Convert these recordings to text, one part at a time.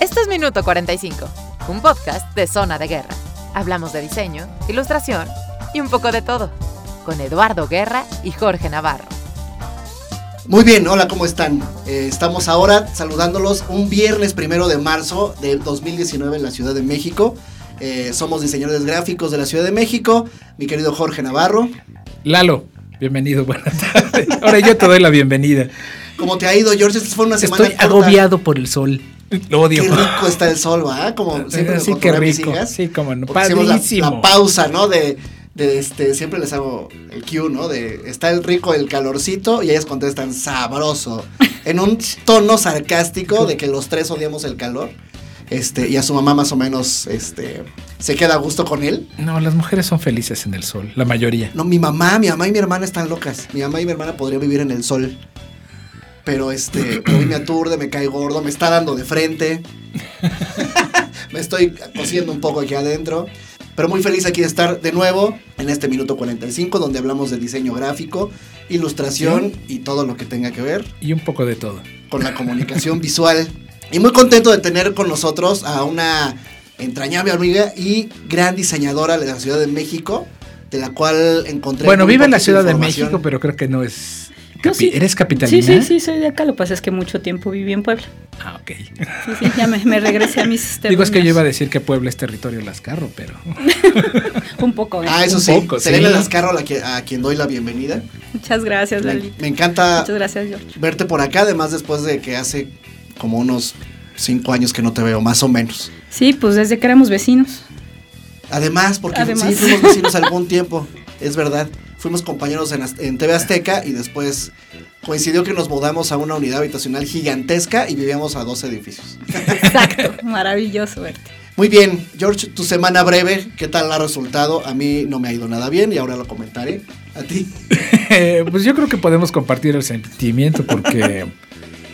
Esto es Minuto 45, un podcast de Zona de Guerra. Hablamos de diseño, ilustración y un poco de todo, con Eduardo Guerra y Jorge Navarro. Muy bien, hola, ¿cómo están? Eh, estamos ahora saludándolos un viernes primero de marzo de 2019 en la Ciudad de México. Eh, somos diseñadores gráficos de la Ciudad de México. Mi querido Jorge Navarro. Lalo, bienvenido, buenas tardes. Ahora yo te doy la bienvenida. ¿Cómo te ha ido, George? Esta fue una semana Estoy agobiado por el sol. Lo odio. Qué rico está el sol, ¿va? Como siempre sí, qué rico. Sí, como no. Padrísimo. La, la pausa, ¿no? De, de este, siempre les hago el cue, ¿no? De está el rico el calorcito y ellas contestan sabroso. En un tono sarcástico de que los tres odiamos el calor. Este, y a su mamá más o menos este, se queda a gusto con él. No, las mujeres son felices en el sol, la mayoría. No, mi mamá, mi mamá y mi hermana están locas. Mi mamá y mi hermana podrían vivir en el sol. Pero este, hoy me aturde, me cae gordo, me está dando de frente. me estoy cosiendo un poco aquí adentro. Pero muy feliz aquí de estar de nuevo en este minuto 45, donde hablamos de diseño gráfico, ilustración y todo lo que tenga que ver. Y un poco de todo. Con la comunicación visual. Y muy contento de tener con nosotros a una entrañable amiga y gran diseñadora de la Ciudad de México, de la cual encontré. Bueno, vive en la Ciudad de México, pero creo que no es ¿Eres capitalina? Sí, sí, sí, soy de acá. Lo que pasa es que mucho tiempo viví en Puebla. Ah, ok. Sí, sí, ya me, regresé a mis sistemas. Digo, es que yo iba a decir que Puebla es territorio de Lascarro, pero... Un poco. ¿eh? Ah, eso sí. Poco, Selena Lascarro a, quien doy la bienvenida. Muchas gracias, Lali. Me, encanta Muchas gracias, George. verte por acá, además después de que hace como unos cinco años que no te veo, más o menos. Sí, pues desde que éramos vecinos. Además, porque sí fuimos vecinos algún tiempo, es verdad. Fuimos compañeros en, en TV Azteca y después coincidió que nos mudamos a una unidad habitacional gigantesca y vivíamos a dos edificios. Exacto, maravilloso verte. Muy bien, George, tu semana breve, ¿qué tal ha resultado? A mí no me ha ido nada bien y ahora lo comentaré. ¿A ti? pues yo creo que podemos compartir el sentimiento porque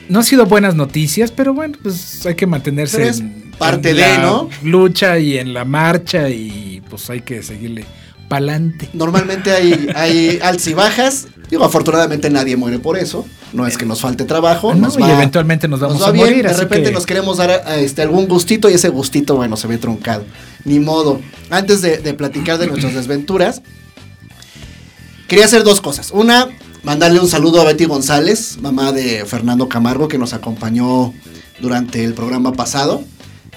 no han sido buenas noticias, pero bueno, pues hay que mantenerse en, parte de, ¿no? Lucha y en la marcha y pues hay que seguirle pa'lante. Normalmente hay, hay altas y bajas. Digo, afortunadamente nadie muere por eso. No es que nos falte trabajo. y eventualmente nos vamos a morir. De repente nos queremos dar este, algún gustito y ese gustito, bueno, se ve truncado. Ni modo. Antes de, de platicar de nuestras desventuras, quería hacer dos cosas. Una, mandarle un saludo a Betty González, mamá de Fernando Camargo, que nos acompañó durante el programa pasado.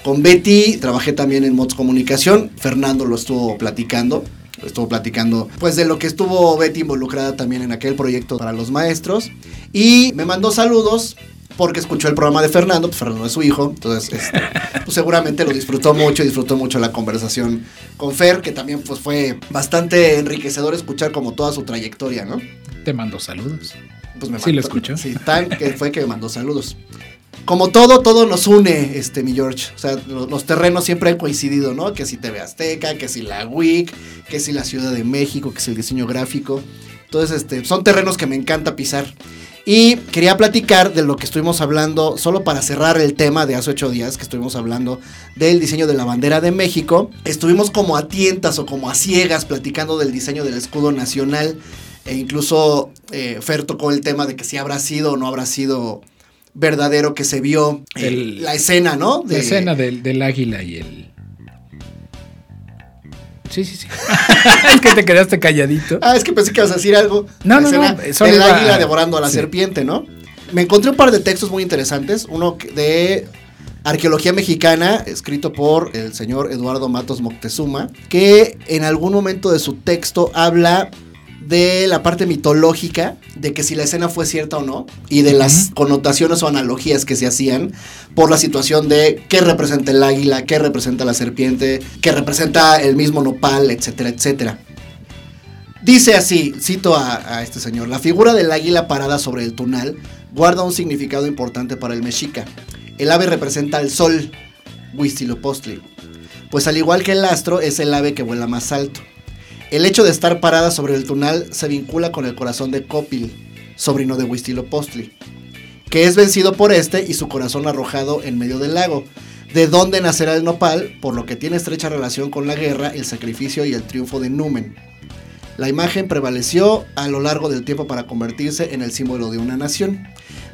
Con Betty trabajé también en Mods Comunicación. Fernando lo estuvo platicando estuvo platicando pues de lo que estuvo Betty involucrada también en aquel proyecto para los maestros y me mandó saludos porque escuchó el programa de Fernando, pues Fernando es su hijo, entonces este, pues seguramente lo disfrutó mucho, disfrutó mucho la conversación con Fer, que también pues fue bastante enriquecedor escuchar como toda su trayectoria, ¿no? Te mandó saludos. Pues me sí, lo escuchó. Sí, tan que fue que me mandó saludos como todo, todo nos une, este, mi George. O sea, los, terrenos siempre han coincidido, ¿no? Que si TV Azteca, que si la WIC, que si la Ciudad de México, que si el diseño gráfico. Entonces, este, son terrenos que me encanta pisar. Y quería platicar de lo que estuvimos hablando, solo para cerrar el tema de hace ocho días, que estuvimos hablando del diseño de la bandera de México. Estuvimos como a tientas o como a ciegas platicando del diseño del escudo nacional. E incluso eh, Fer tocó el tema de que si habrá sido o no habrá sido verdadero que se vio el, la escena, ¿no? la escena del, águila y el... Sí, sí, sí. es que te quedaste calladito. Ah, es que pensé que ibas a decir algo. No, no, no. El águila devorando a la serpiente, ¿no? Me encontré un par de textos muy interesantes. Uno de Arqueología Mexicana, escrito por el señor Eduardo Matos Moctezuma, que en algún momento de su texto habla de la parte mitológica, de que si la escena fue cierta o no, y de las connotaciones o analogías que se hacían por la situación de qué representa el águila, qué representa la serpiente, qué representa el mismo nopal, etcétera, etcétera. Dice así, cito a, este señor, la figura del águila parada sobre el tunal guarda un significado importante para el mexica. El ave representa al sol, Huitzilopochtli, pues al igual que el astro es el ave que vuela más alto. El hecho de estar parada sobre el tunal se vincula con el corazón de Copil, sobrino de Huitzilopochtli, que es vencido por este y su corazón arrojado en medio del lago, de donde nacerá el nopal, por lo que tiene estrecha relación con la guerra, el sacrificio y el triunfo de Numen. La imagen prevaleció a lo largo del tiempo para convertirse en el símbolo de una nación.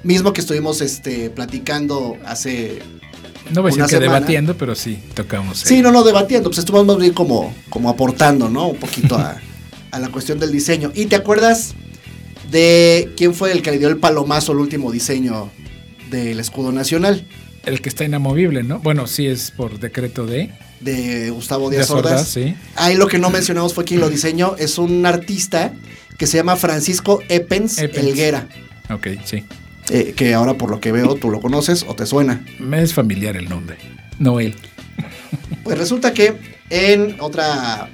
Mismo que estuvimos este, platicando hace No voy a decir que semana. debatiendo, pero sí tocamos. Sí, no, no debatiendo, pues estuvimos más bien como, como aportando, ¿no? Un poquito a, a la cuestión del diseño. ¿Y te acuerdas de quién fue el que le dio el palomazo al último diseño del escudo nacional? El que está inamovible, ¿no? Bueno, sí es por decreto de. De Gustavo Díaz Ordaz, Ordaz. sí. Ahí lo que no mencionamos fue quién lo diseñó. Es un artista que se llama Francisco Epens, Epens. Elguera. Ok, sí. Eh, que ahora por lo que veo tú lo conoces o te suena. Me es familiar el nombre. No él. Pues resulta que en otra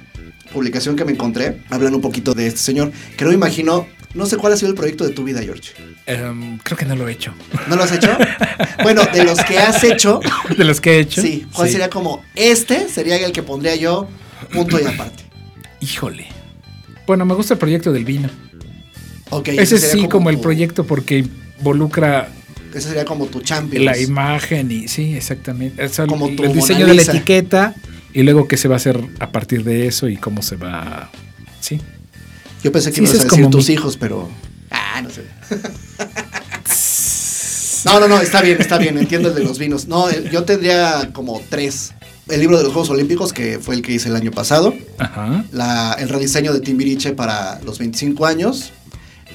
publicación que me encontré, hablan un poquito de este señor, que no me imagino, no sé cuál ha sido el proyecto de tu vida, George. Em, creo que no lo he hecho. ¿No lo has hecho? bueno, de los que has hecho, De los que he hecho. sí, ¿cuál sería como este? Sería el que pondría yo punto y aparte. Híjole. Bueno, me gusta el proyecto del vino. Ok, Ese sería sí, como, el tu- proyecto porque involucra Ese sería como tu champion. la imagen y sí, exactamente. Sea, el, Como tu el diseño de la etiqueta y luego qué se va a hacer a partir de eso y cómo se va. Sí. Yo pensé que Sí, ibas a es decir como tus mi- hijos, pero. Ah, no sé. no, no, no, está bien, está bien, entiendo el de los vinos. No, el- yo tendría como tres. El libro de los Juegos Olímpicos, que fue el que hice el año pasado. Ajá. la- el rediseño de Timbiriche para los 25 años.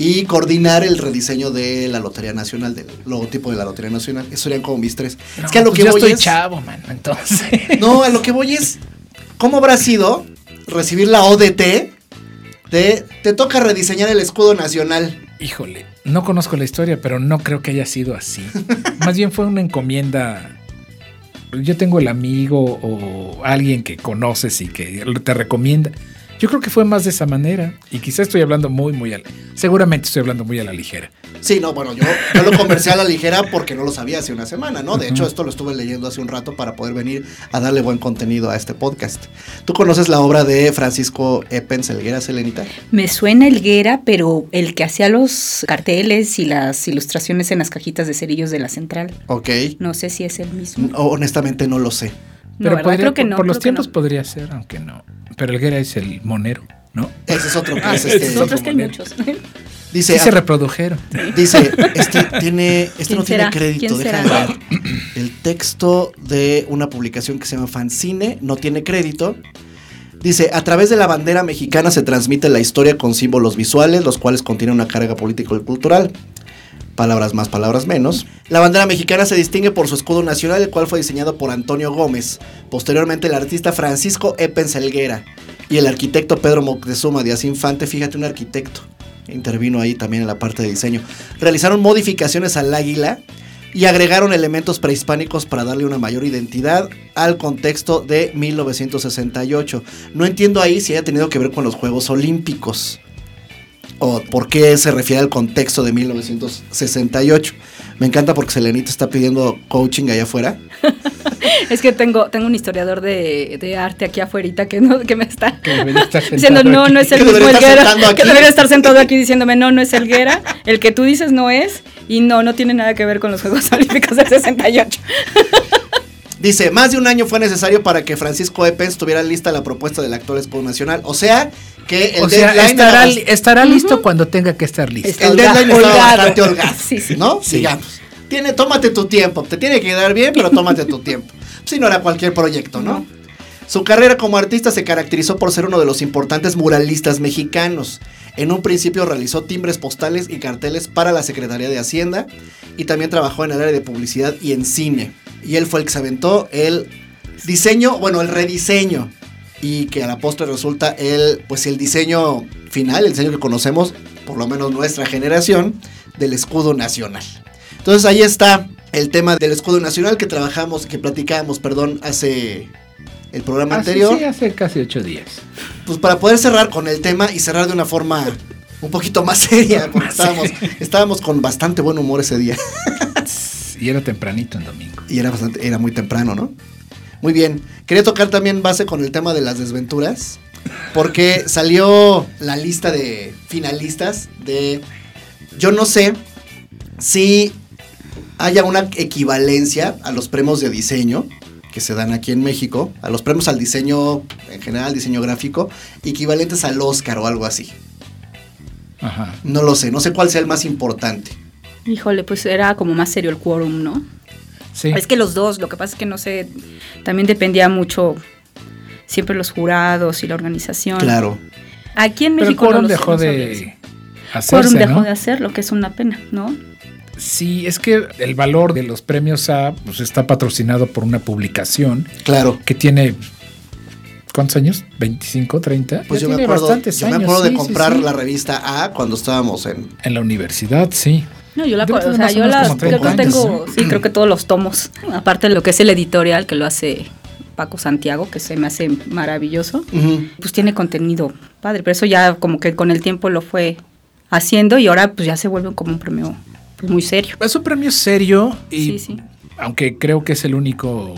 Y coordinar el rediseño de la Lotería Nacional, del logotipo de la Lotería Nacional. Eso serían como mis tres. es que a lo pues que yo voy estoy es. chavo, man. Entonces. No, a lo que voy es. ¿Cómo habrá sido recibir la ODT de te toca rediseñar el escudo nacional? Híjole, no conozco la historia, pero no creo que haya sido así. Más bien fue una encomienda. Yo tengo el amigo o alguien que conoces y que te recomienda. Yo creo que fue más de esa manera. Y quizá estoy hablando muy, muy al. Seguramente estoy hablando muy a la ligera. Sí, no, bueno, yo, yo lo conversé a la ligera porque no lo sabía hace una semana, ¿no? De hecho, esto lo estuve leyendo hace un rato para poder venir a darle buen contenido a este podcast. ¿Tú conoces la obra de Francisco Epens Elguera, Selenita? Me suena Elguera, pero el que hacía los carteles y las ilustraciones en las cajitas de cerillos de la central. Ok. No sé si es el mismo. No, honestamente no lo sé. Pero creo que por, no. por los creo que tiempos no. podría ser, aunque no. Pero el Guerra es el monero, ¿no? Ese es otro que Ah, es este. es otro, es que hay muchos. Dice, Sí se reprodujeron. dice, este tiene, este ¿Quién no tiene crédito, ¿Quién déjame será? ver. El texto de una publicación que se llama Fancine no tiene crédito. Dice, a través de la bandera mexicana se transmite la historia con símbolos visuales, los cuales contienen una carga político y cultural. Palabras más, palabras menos. La bandera mexicana se distingue por su escudo nacional, el cual fue diseñado por Antonio Gómez. Posteriormente, el artista Francisco Epens Elguera y el arquitecto Pedro Moctezuma Díaz Infante, fíjate, un arquitecto, intervino ahí también en la parte de diseño. Realizaron modificaciones al águila y agregaron elementos prehispánicos para darle una mayor identidad al contexto de 1968. No entiendo ahí si haya tenido que ver con los Juegos Olímpicos o por qué se refiere al contexto de 1968. Me encanta porque Selenita está pidiendo coaching allá afuera. Es que tengo, tengo un historiador de, de arte aquí afuera que, no, que me está diciendo, no, aquí". no es el mismo Que debería estar sentado aquí diciéndome, no, no es Elguera. El que tú dices no es. Y no, no tiene nada que ver con los Juegos Olímpicos del 68. Dice, más de un año fue necesario para que Francisco Epens tuviera lista la propuesta del actual escudo nacional. O sea, que el O sea, deadline estará, era bast- estará listo cuando tenga que estar listo. Está el holga- deadline holgado. bastante holgado, Sí, sí. ¿no? Sí. Digamos. Tiene, tómate tu tiempo. Te tiene que quedar bien, pero tómate tu tiempo. Si no era cualquier proyecto, ¿no? Su carrera como artista se caracterizó por ser uno de los importantes muralistas mexicanos. En un principio realizó timbres postales y carteles para la Secretaría de Hacienda y también trabajó en el área de publicidad y en cine. Y él fue el que se aventó el diseño, bueno, el rediseño. Y que a la postre resulta el, pues el diseño final, el diseño que conocemos, por lo menos nuestra generación, del escudo nacional. Entonces ahí está el tema del escudo nacional que trabajamos, que platicábamos, perdón, hace el programa Ah, anterior. sí, hace casi ocho días. Pues para poder cerrar con el tema y cerrar de una forma un poquito más seria, porque estábamos, estábamos con bastante buen humor ese día. Y era tempranito en domingo. Y era bastante, era muy temprano, ¿no? Muy bien. Quería tocar también base con el tema de las desventuras. Porque salió la lista de finalistas de. Yo no sé si haya una equivalencia a los premios de diseño. que se dan aquí en México, a los premios al diseño, en general, diseño gráfico, equivalentes al Oscar o algo así. Ajá. No lo sé, no sé cuál sea el más importante. Híjole, pues era como más serio el quórum, ¿no? Sí. Es que los dos, lo que pasa es que no sé, también dependía mucho siempre los jurados y la organización. Claro. Aquí en Pero el México quórum no dejó de Quórum hacerse, dejó ¿no? de hacerlo, que es una pena, ¿no? Sí, es que el valor de los premios A pues, está patrocinado por una publicación Claro. que tiene ¿cuántos años? ¿25, 30? Pues Ya yo me acuerdo, bastantes yo me años, acuerdo de sí, sí, comprar sí. la revista A cuando estábamos en... en la universidad, sí. No, yo la Debe o sea, yo la creo que 30 años, tengo, sí, creo que todos los tomos, aparte de lo que es el editorial que lo hace Paco Santiago, que se me hace maravilloso, pues tiene contenido padre, pero eso ya como que con el tiempo lo fue haciendo y ahora pues ya se vuelve como un premio pues, muy serio. Es un premio serio y Sí, sí. aunque creo que es el único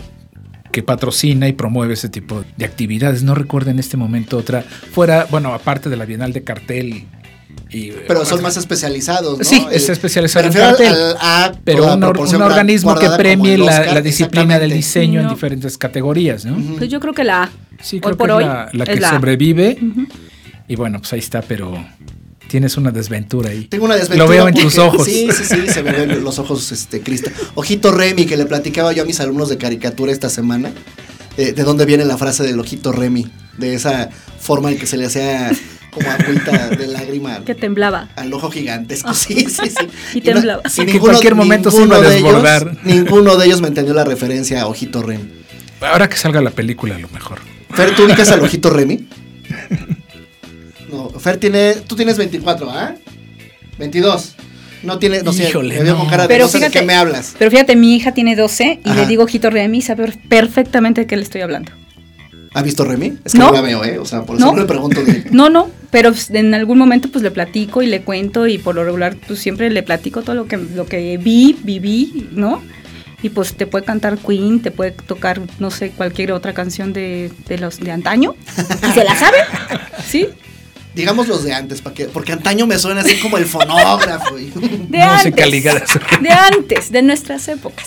que patrocina y promueve ese tipo de actividades. No recuerdo en este momento otra fuera, bueno, aparte de la Bienal de Cartel y Pero son más especializados, ¿no? Sí, El- está especializado en refiero cartel. al A, pero un, or- organismo que premie la, disciplina del diseño en No. diferentes categorías, ¿no? Pues yo creo que la A, Sí, hoy por que hoy es la, la es que la sobrevive. Y bueno, pues ahí está, pero tienes una desventura ahí. Tengo una desventura. Lo veo en tus ojos. Sí, sí, sí, se me ven los ojos, este, Cristo. Ojito Remy, que le platicaba yo a mis alumnos de caricatura esta semana. eh, de dónde viene la frase del ojito Remy. De esa forma en que se le hacía como agüita de lágrima que temblaba. al ojo gigantesco. Sí, sí, sí. Y temblaba. no- Sí, que en cualquier momento se ninguno iba a de ellos- desbordar. ninguno de ellos me entendió la referencia a ojito Remy. Ahora que salga la película, a lo mejor. Fer, ¿tú ubicas al ojito Remy? No, Fer tiene. Tú tienes 24, ¿ah? 22. No tiene. No sé. Híjole, me veo no. con cara de Pero no sé de fíjate- qué me hablas. Pero fíjate, mi hija tiene 12 y Ajá. le digo ojito Remy, sabe perfectamente de qué le estoy hablando. ¿Ha visto Remy? Es que No. no, la veo, ¿eh? O sea, por eso No. no le pregunto de. No, no, pero en algún momento pues le platico y le cuento y por lo regular pues siempre le platico todo lo que, lo que vi, viví, ¿no? Y pues te puede cantar Queen, te puede tocar, no sé, cualquier otra canción de, de los de antaño. ¿Y se la sabe? ¿Sí? Digamos los de antes, para que, porque antaño me suena así como el fonógrafo. y- De Música antes. ligada. De antes, de nuestras épocas.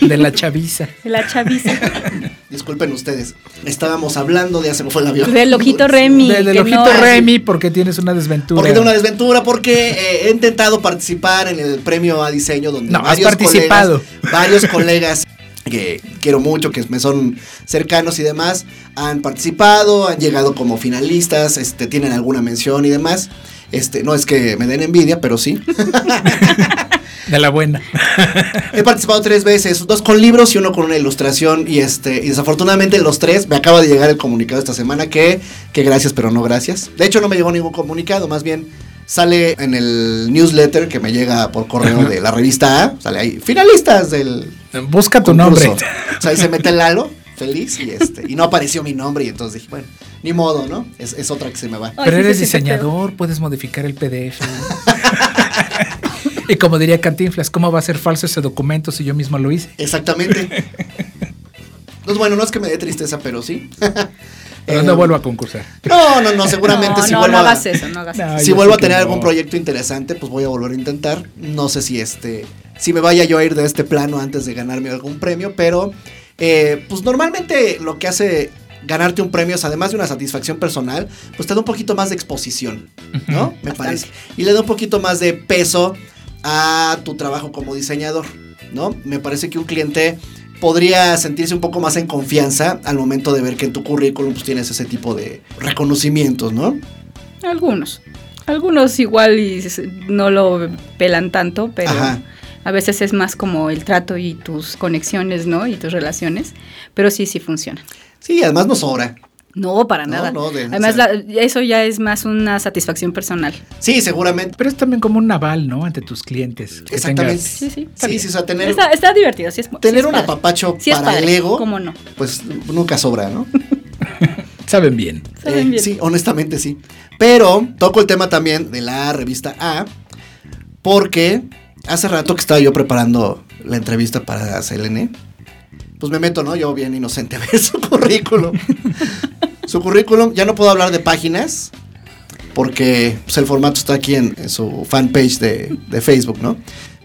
De la chaviza. De la chaviza. Disculpen ustedes. Estábamos hablando de hace me fue el avión. Del ojito Remy. De- del ojito no- Remy, porque tienes una desventura. Porque tengo una desventura, porque eh, he intentado participar en el premio a diseño donde No, has varios participado. colegas, varios colegas que quiero mucho, que me son cercanos y demás, han participado, han llegado como finalistas, este, tienen alguna mención y demás. Este, no es que me den envidia, pero sí. De la buena. He participado tres veces, dos con libros y uno con una ilustración. Y este, y desafortunadamente los tres me acaba de llegar el comunicado esta semana que, que gracias, pero no gracias. De hecho, no me llegó ningún comunicado, más bien sale en el newsletter que me llega por correo de la revista A. Sale ahí, finalistas del Busca tu concurso. nombre. O sea, ahí se mete el Lalo, feliz, y este, y no apareció mi nombre. Y entonces dije, bueno, ni modo, ¿no? Es, es otra que se me va. Ay, Pero sí, eres diseñador, puedes modificar el PDF. y como diría Cantinflas, ¿cómo va a ser falso ese documento si yo mismo lo hice? Exactamente. Entonces, bueno, no es que me dé tristeza, pero sí. Pero Eh, no vuelvo a concursar. No, no, no, seguramente no, si no, vuelvo no a- hagas eso, no hagas No, eso. si vuelvo a tener no. algún proyecto interesante, pues voy a volver a intentar. No sé si este, si me vaya yo a ir de este plano antes de ganarme algún premio, pero eh, pues normalmente lo que hace ganarte un premio es además de una satisfacción personal, pues te da un poquito más de exposición, ¿no? Me parece. Y le da un poquito más de peso a tu trabajo como diseñador, ¿no? Me parece que un cliente podría sentirse un poco más en confianza al momento de ver que en tu currículum pues, tienes ese tipo de reconocimientos, ¿no? Algunos. Algunos igual y no lo pelan tanto, pero Ajá. A veces es más como el trato y tus conexiones, ¿no? Y tus relaciones. Pero sí, sí funciona. Sí, además nos sobra. No, para No, nada. no, de- Además, o sea- la- eso ya es más una satisfacción personal. Sí, seguramente. Pero es también como un naval, ¿no? Ante tus clientes. Exactamente. tengas- Sí, sí. Sí, sí, o sea, tener, Está, está divertido, sí es sí tener es un apapacho Sí para padre, el ego, ¿Cómo no? pues nunca sobra, ¿no? Saben bien. Saben Eh, bien. Sí, honestamente sí. Pero toco el tema también de la revista A, porque hace rato que estaba yo preparando la entrevista para Selene, pues me meto, ¿no? Yo bien inocente a ver su currículum. su currículum, ya no puedo hablar de páginas, porque pues, el formato está aquí en, en su fanpage de, de Facebook, ¿no?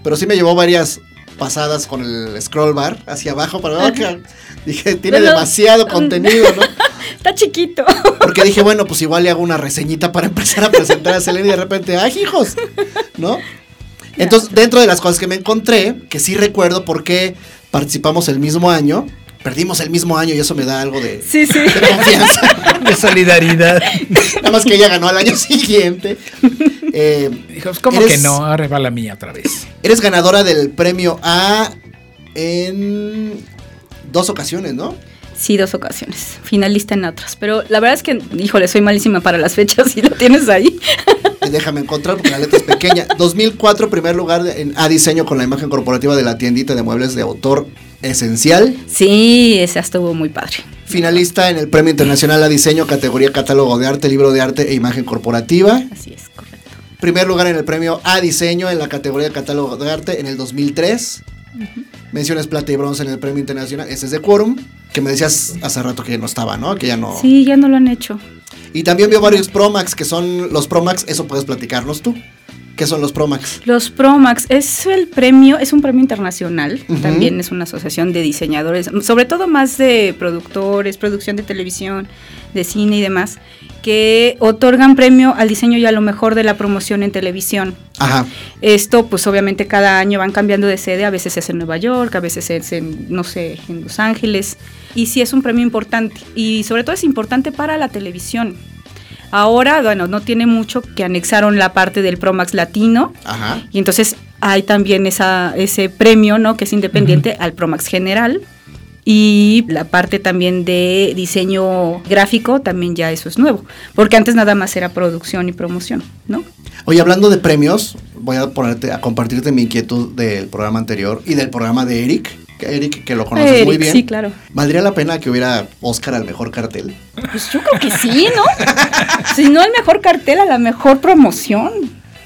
Pero sí me llevó varias pasadas con el scroll bar hacia abajo para Ajá. Dije, tiene Pero- demasiado contenido, ¿no? Está chiquito. Porque dije, bueno, pues igual le hago una reseñita para empezar a presentar a Selena y de repente, ¡ay, hijos! ¿No? Entonces, dentro de las cosas que me encontré, que sí recuerdo porque participamos el mismo año, perdimos el mismo año y eso me da algo de, Sí, sí. de confianza. De solidaridad. Nada más que ella ganó al año siguiente. Eh, Dijo, pues, ¿cómo Eres- que no? Ahora va la mía otra vez. eres ganadora del premio A en dos ocasiones, ¿no? Sí, dos ocasiones. Finalista en otras. Pero la verdad es que, híjole, soy malísima para las fechas y lo tienes ahí. Déjame encontrar porque la letra es pequeña. 2004, primer lugar en A diseño con la imagen corporativa de la tiendita de muebles de autor esencial. Sí, esa estuvo muy padre. Finalista en el Premio Internacional a Diseño, categoría Catálogo de Arte, Libro de Arte e Imagen Corporativa. Así es, correcto. Primer lugar en el Premio A Diseño en la categoría Catálogo de Arte en el 2003. Menciones plata y bronce en el Premio Internacional. Ese es de Quorum, que me decías hace rato que no estaba, ¿no? Que ya no. Sí, ya no lo han hecho. Y también veo varios Promax, que son los Promax, eso puedes platicarnos tú. ¿Qué son los Promax? Los Promax es el premio, es un premio internacional, también es una asociación de diseñadores, sobre todo más de productores, producción de televisión, de cine y demás, que otorgan premio al diseño y a lo mejor de la promoción en televisión. Ajá. Esto, pues obviamente cada año van cambiando de sede, a veces es en Nueva York, a veces es en, no sé, en Los Ángeles. Y sí es un premio importante. Y sobre todo es importante para la televisión. Ahora, bueno, no tiene mucho que anexaron la parte del Promax Latino. Ajá. Y entonces hay también esa, ese premio, ¿no? Que es independiente al Promax General. Y la parte también de diseño gráfico, también ya eso es nuevo. Porque antes nada más era producción y promoción, ¿no? Oye, hablando de premios, voy a ponerte a compartirte mi inquietud del programa anterior y del programa de Eric. Eric, que lo conoces Eric, muy bien. Sí, claro. ¿Valdría la pena que hubiera Oscar al mejor cartel? Pues yo creo que sí, ¿no? si no el mejor cartel, a la mejor promoción,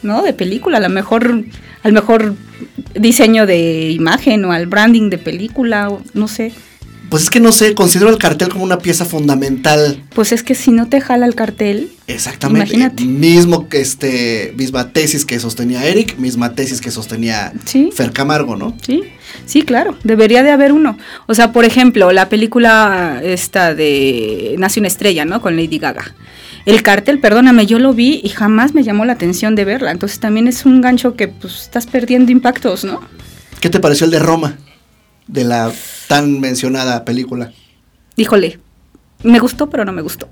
¿no? De película, a la mejor, al mejor diseño de imagen o al branding de película, o no sé. Pues es que no sé, considero el cartel como una pieza fundamental. Pues es que si no te jala el cartel, Exactamente. Imagínate. Mismo que este, misma tesis que sostenía Eric, misma tesis que sostenía Sí. Fer Camargo, ¿no? sí, sí, claro, debería de haber uno. O sea, por ejemplo, la película esta de Nace una estrella, ¿no? Con Lady Gaga. El cartel, perdóname, yo lo vi y jamás me llamó la atención de verla. Entonces también es un gancho que pues estás perdiendo impactos, ¿no? ¿Qué te pareció el de Roma? De la tan mencionada película. Híjole, me gustó, pero no me gustó.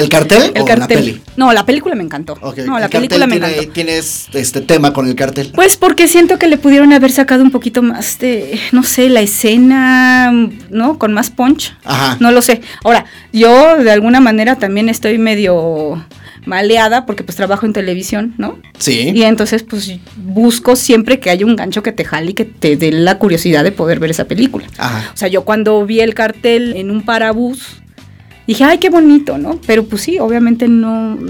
¿El cartel el o cartel. la peli? No, la película me encantó. Ok, No, la película me encantó. Tienes este tema con el cartel. Pues porque siento que le pudieron haber sacado un poquito más de, no sé, la escena, ¿no? Con más punch. Ajá. No lo sé. Ahora, yo de alguna manera también estoy medio maleada porque pues trabajo en televisión, ¿no? Sí. Y entonces pues busco siempre que haya un gancho que te jale y que te dé la curiosidad de poder ver esa película. Ajá. O sea, yo cuando vi el cartel en un parabús, dije, ay, qué bonito, ¿no? Pero pues sí, obviamente no...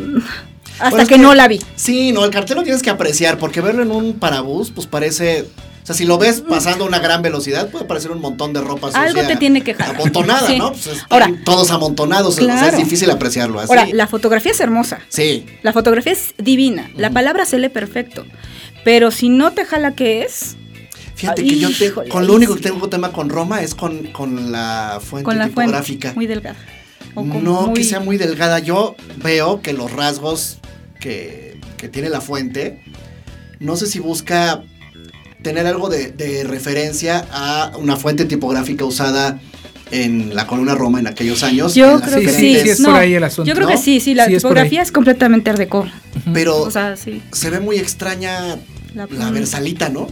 Hasta Bueno, es que, que- no la vi. Sí, no, el cartel lo tienes que apreciar porque verlo en un parabús, pues parece. O sea, si lo ves pasando a una gran velocidad, puede parecer un montón de ropa sucia. Algo te tiene que jalar. Amontonada, Sí. ¿no? Pues Ahora- todos amontonados. O sea, es difícil apreciarlo así. Ahora, la fotografía es hermosa. Sí. La fotografía es divina. La palabra se lee perfecto. Pero si no te jala qué es, Fíjate que yo te- con lo único que tengo tema con Roma es con, con la fuente con la fuente tipográfica. muy delgada. O no muy- que sea muy delgada. Yo veo que los rasgos que, que tiene la fuente, no sé si busca tener algo de, de referencia a una fuente tipográfica usada en la columna Roma en aquellos años. Yo creo que sí. sí, es por ahí el asunto, Yo creo ¿no? que sí, sí, la Sí, tipografía es completamente art deco. Pero O sea, sí. se ve muy extraña La- la versalita, ¿no?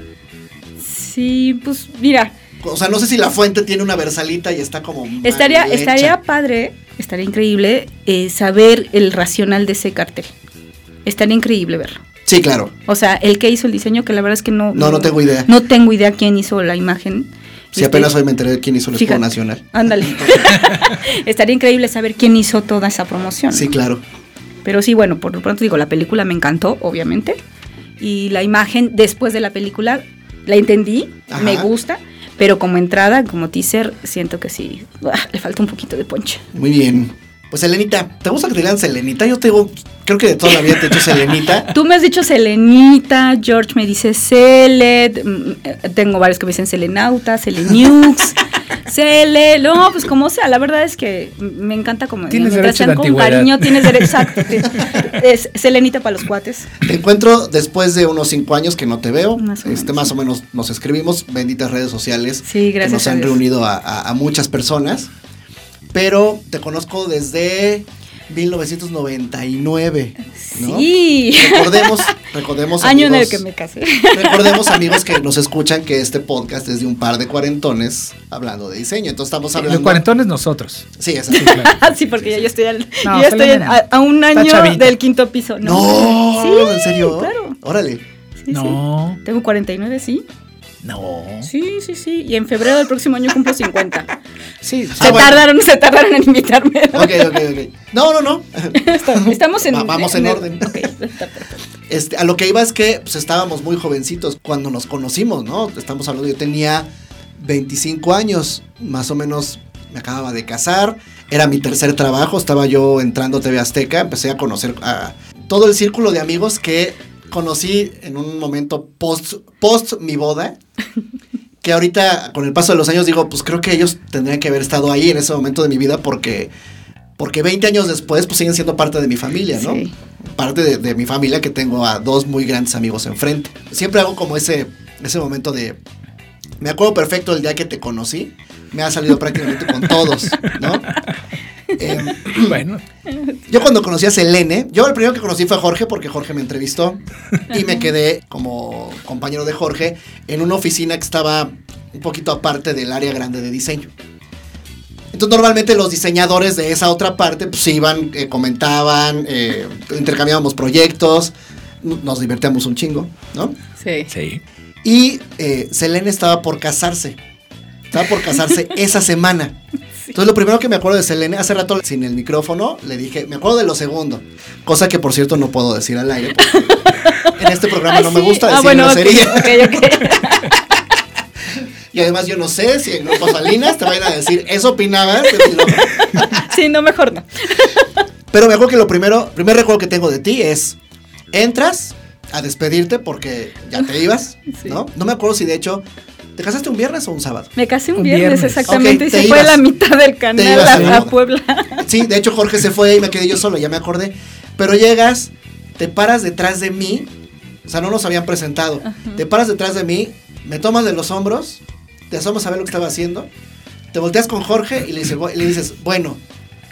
Sí, pues mira, O sea, no sé si la fuente tiene una versalita y está como. estaría, hecha. estaría padre, estaría increíble eh, saber el racional de ese cartel. Estaría increíble verlo. Sí, claro. O sea, el que hizo el diseño, que la verdad es que no. No, no tengo idea. No tengo idea quién hizo la imagen. Si Este, apenas hoy me enteré de quién hizo el escudo fíjate. nacional. Ándale. estaría increíble saber quién hizo toda esa promoción. Sí, claro. Pero sí, bueno, por lo pronto digo, la película me encantó, obviamente. Y la imagen después de la película la entendí, Ajá. me gusta. Pero como entrada, como teaser, siento que sí, le falta un poquito de ponche. Muy bien. Pues Elenita, ¿te gusta que te digan Selenita? Yo te digo creo que de toda la vida te he dicho Selenita. Tú me has dicho Selenita, George me dice Celet, mm, eh, tengo varios que me dicen Selenauta, Seleniux, Cele, no, pues como sea, la verdad es que me encanta como Tienes derecho de con antigüedad. cariño, tienes derecho, exacto, es Selenita para los cuates. Te encuentro después de unos cinco años que no te veo. Más o este, menos. más o menos nos escribimos. Benditas redes sociales. Sí, gracias Que nos han reunido a, a- a muchas personas. Pero te conozco desde 1999. ¿no? Sí. Recordemos, recordemos. Año en el amigos- que me casé. Recordemos, amigos, que nos escuchan que este podcast es de un par de cuarentones hablando de diseño. Entonces estamos hablando. Los cuarentones nosotros. Sí, es así. sí, porque ya yo estoy, al- No, yo ya estoy a, a un año del quinto piso. No, No, Sí, ¿en serio? claro. Órale. Sí, sí. No, Tengo 49, sí. No. Sí, sí, sí. Y en febrero del próximo año cumplo 50. Sí, Se Ah, bueno. tardaron, se tardaron en invitarme. Ok, ok, ok. No, no, no. Estamos en. Va- vamos en orden. Ok, está perfecto. Este, a lo que iba es que pues, estábamos muy jovencitos cuando nos conocimos, ¿no? Estamos hablando, yo tenía 25 años, más o menos me acababa de casar, era mi tercer trabajo, estaba yo entrando a TV Azteca, empecé a conocer a todo el círculo de amigos que conocí en un momento post, post mi boda. Que ahorita, con el paso de los años, digo, pues creo que ellos tendrían que haber estado ahí en ese momento de mi vida porque, porque 20 años después, pues siguen siendo parte de mi familia, ¿no? Sí. parte de, de mi familia que tengo a dos muy grandes amigos enfrente. Siempre hago como ese, ese momento de... Me acuerdo perfecto el día que te conocí. Me ha salido prácticamente con todos, ¿no? Em, Bueno, yo cuando conocí a Selene, yo el primero que conocí fue a Jorge porque Jorge me entrevistó y me quedé como compañero de Jorge en una oficina que estaba un poquito aparte del área grande de diseño. Entonces normalmente los diseñadores de esa otra parte pues iban, eh, comentaban, eh, intercambiábamos proyectos, nos divertíamos un chingo, ¿no? Sí. sí. Y eh, Selene estaba por casarse. Estaba por casarse esa semana. Entonces lo primero que me acuerdo de Selene, hace rato sin el micrófono, le dije, me acuerdo de lo segundo. Cosa que por cierto no puedo decir al aire. en este programa no me gusta Ah, decir bueno, ok, grosería. ok, ok. Y además yo no sé si en Grupo Salinas te vayan a decir, eso opinabas. de mi loco". Sí, no, mejor no. Pero me acuerdo que lo primero, primer recuerdo que tengo de ti es, entras a despedirte porque ya te ibas, Sí. ¿no? No me acuerdo si de hecho, ¿te casaste un viernes o un sábado? Me casé un Un viernes, viernes. exactamente, y se fue ibas. la mitad del canal ibas, a, ¿no? a Puebla. Sí, de hecho Jorge se fue y me quedé yo solo, ya me acordé. Pero llegas, te paras detrás de mí, o sea, no nos habían presentado. Te paras detrás de mí, me tomas de los hombros, te asomas a ver lo que estaba haciendo, te volteas con Jorge y le dices, bu- le dices bueno,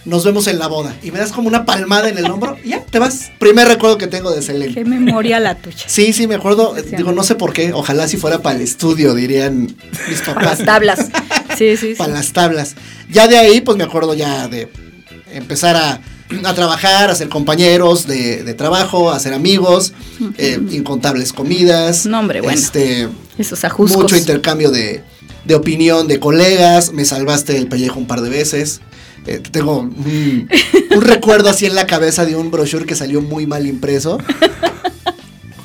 nos vemos en la boda. Y me das como una palmada en el hombro y ya, te vas. Primer recuerdo que tengo de Selene. Qué memoria la tuya. Sí, sí, me acuerdo. Digo, no sé por qué. Ojalá si fuera para el estudio, dirían mis Para las tablas. Sí, sí, sí. Para las tablas. Ya de ahí, pues me acuerdo ya de empezar a, a trabajar, a ser compañeros de, de trabajo, a ser amigos, eh, incontables comidas. No, hombre, bueno. Este, Esos ajustos. mucho intercambio de, de opinión de colegas. Me salvaste el pellejo un par de veces. Eh, tengo un, un recuerdo así en la cabeza de un brochure que salió muy mal impreso.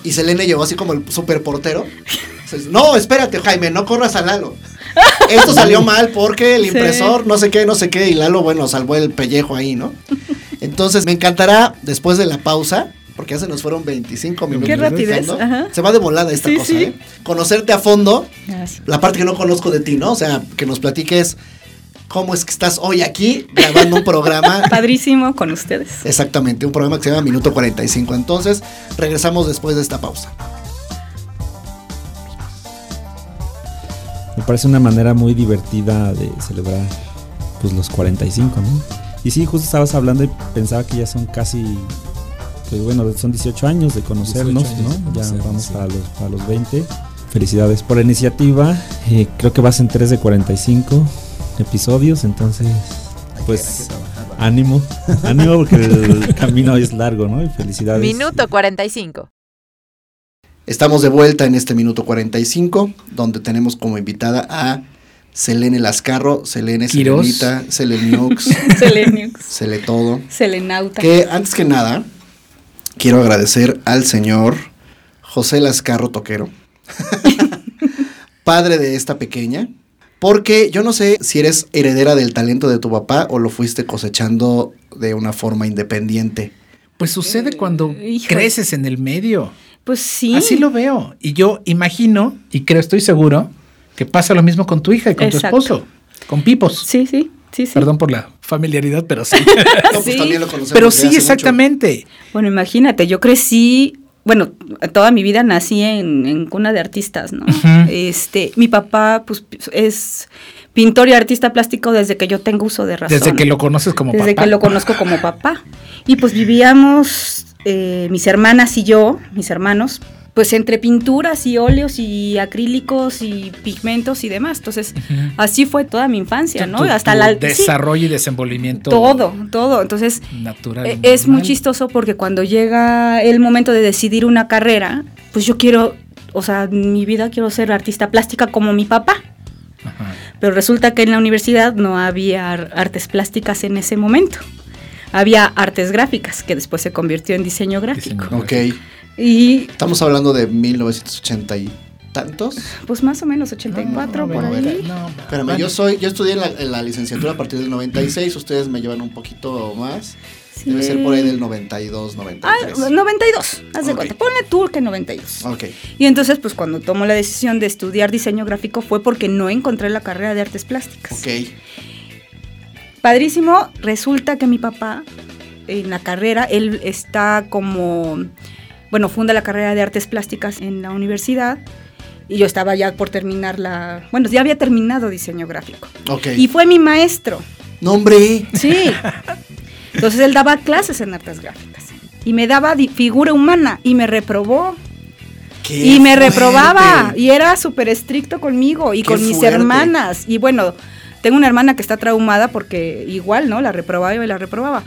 Y Selene llegó así como el super portero. No, espérate, Jaime, no corras a Lalo. Esto salió mal porque el Sí. impresor, no sé qué, no sé qué, y Lalo, bueno, salvó el pellejo ahí, ¿no? Entonces, me encantará, después de la pausa, porque ya se nos fueron 25 minutos. Qué rapidez. Se va de volada esta Sí, cosa, sí. ¿eh? Conocerte a fondo, sí. la parte que no conozco de ti, ¿no? O sea, que nos platiques cómo es que estás hoy aquí grabando un programa. Padrísimo con ustedes. Exactamente, un programa que se llama Minuto 45. Entonces, regresamos después de esta pausa. Me parece una manera muy divertida de celebrar pues los 45, ¿no? Y sí, justo estabas hablando y pensaba que ya son casi que bueno, son 18 años de conocernos, 18 años de ¿no? ya vamos sí. para los para los 20. Felicidades por la iniciativa. Eh, creo que vas en 3 de 45 episodios, entonces pues ánimo, ánimo porque el camino es largo, ¿no? Y felicidades. Minuto 45. Estamos de vuelta en este Minuto 45, donde tenemos como invitada a Selene Lascarro, Selene Quirós. Selenita, Seleniux, Seleniux. Sele todo. Selenauta. Que antes que nada, quiero agradecer al señor José Lascarro Toquero, padre de esta pequeña, porque yo no sé si eres heredera del talento de tu papá o lo fuiste cosechando de una forma independiente. Pues sucede cuando híjole. creces en el medio. Pues sí. Así lo veo. Y yo imagino, y creo, estoy seguro, que pasa lo mismo con tu hija y con Exacto. tu esposo, con Pipos. Sí, sí, sí, sí. Perdón por la familiaridad, pero sí. No, pues Sí. también lo conocemos pero sí, mucho. exactamente. Bueno, imagínate, yo crecí, bueno, toda mi vida nací en, en cuna de artistas, ¿no? Este, mi papá, pues, es pintor y artista plástico desde que yo tengo uso de razón. Desde que lo conoces como Desde papá. que lo conozco como papá. Y pues vivíamos, eh, mis hermanas y yo, mis hermanos, pues entre pinturas y óleos y acrílicos y pigmentos y demás. Entonces, así fue toda mi infancia, Tu- ¿no? tu- Hasta tu la sí, desarrollo y desenvolvimiento. todo, todo. Entonces, Natural. eh, y es muy chistoso porque cuando llega el momento de decidir una carrera, pues yo quiero, o sea, en mi vida quiero ser artista plástica como mi papá. Ajá. Pero resulta que en la universidad no había ar- artes plásticas en ese momento. Había artes gráficas, que después se convirtió en diseño gráfico. Diseño. Ok. Y Estamos hablando de 1980 y tantos. pues más o menos 84 No, por no, ahí. no, Espérame, yo soy, yo estudié en la, en la licenciatura a partir del 96, ustedes me llevan un poquito más. Sí. Debe ser por ahí del 92, 93. Ah, 92, haz de cuenta. Ponle tú que 92. Ok. Y entonces, pues cuando tomo la decisión de estudiar diseño gráfico fue porque no encontré la carrera de artes plásticas. Ok. Padrísimo, resulta que mi papá en la carrera, él está como, bueno, funda la carrera de artes plásticas en la universidad y yo estaba ya por terminar la, bueno, ya había terminado diseño gráfico. Ok. Y fue mi maestro, Nombre. sí. Entonces él daba clases en artes gráficas y me daba figura humana y me reprobó. Qué Y me fuerte. reprobaba y era súper estricto conmigo y Qué con mis fuerte. hermanas. Y bueno, tengo una hermana que está traumada porque igual, ¿no? La reprobaba y la reprobaba.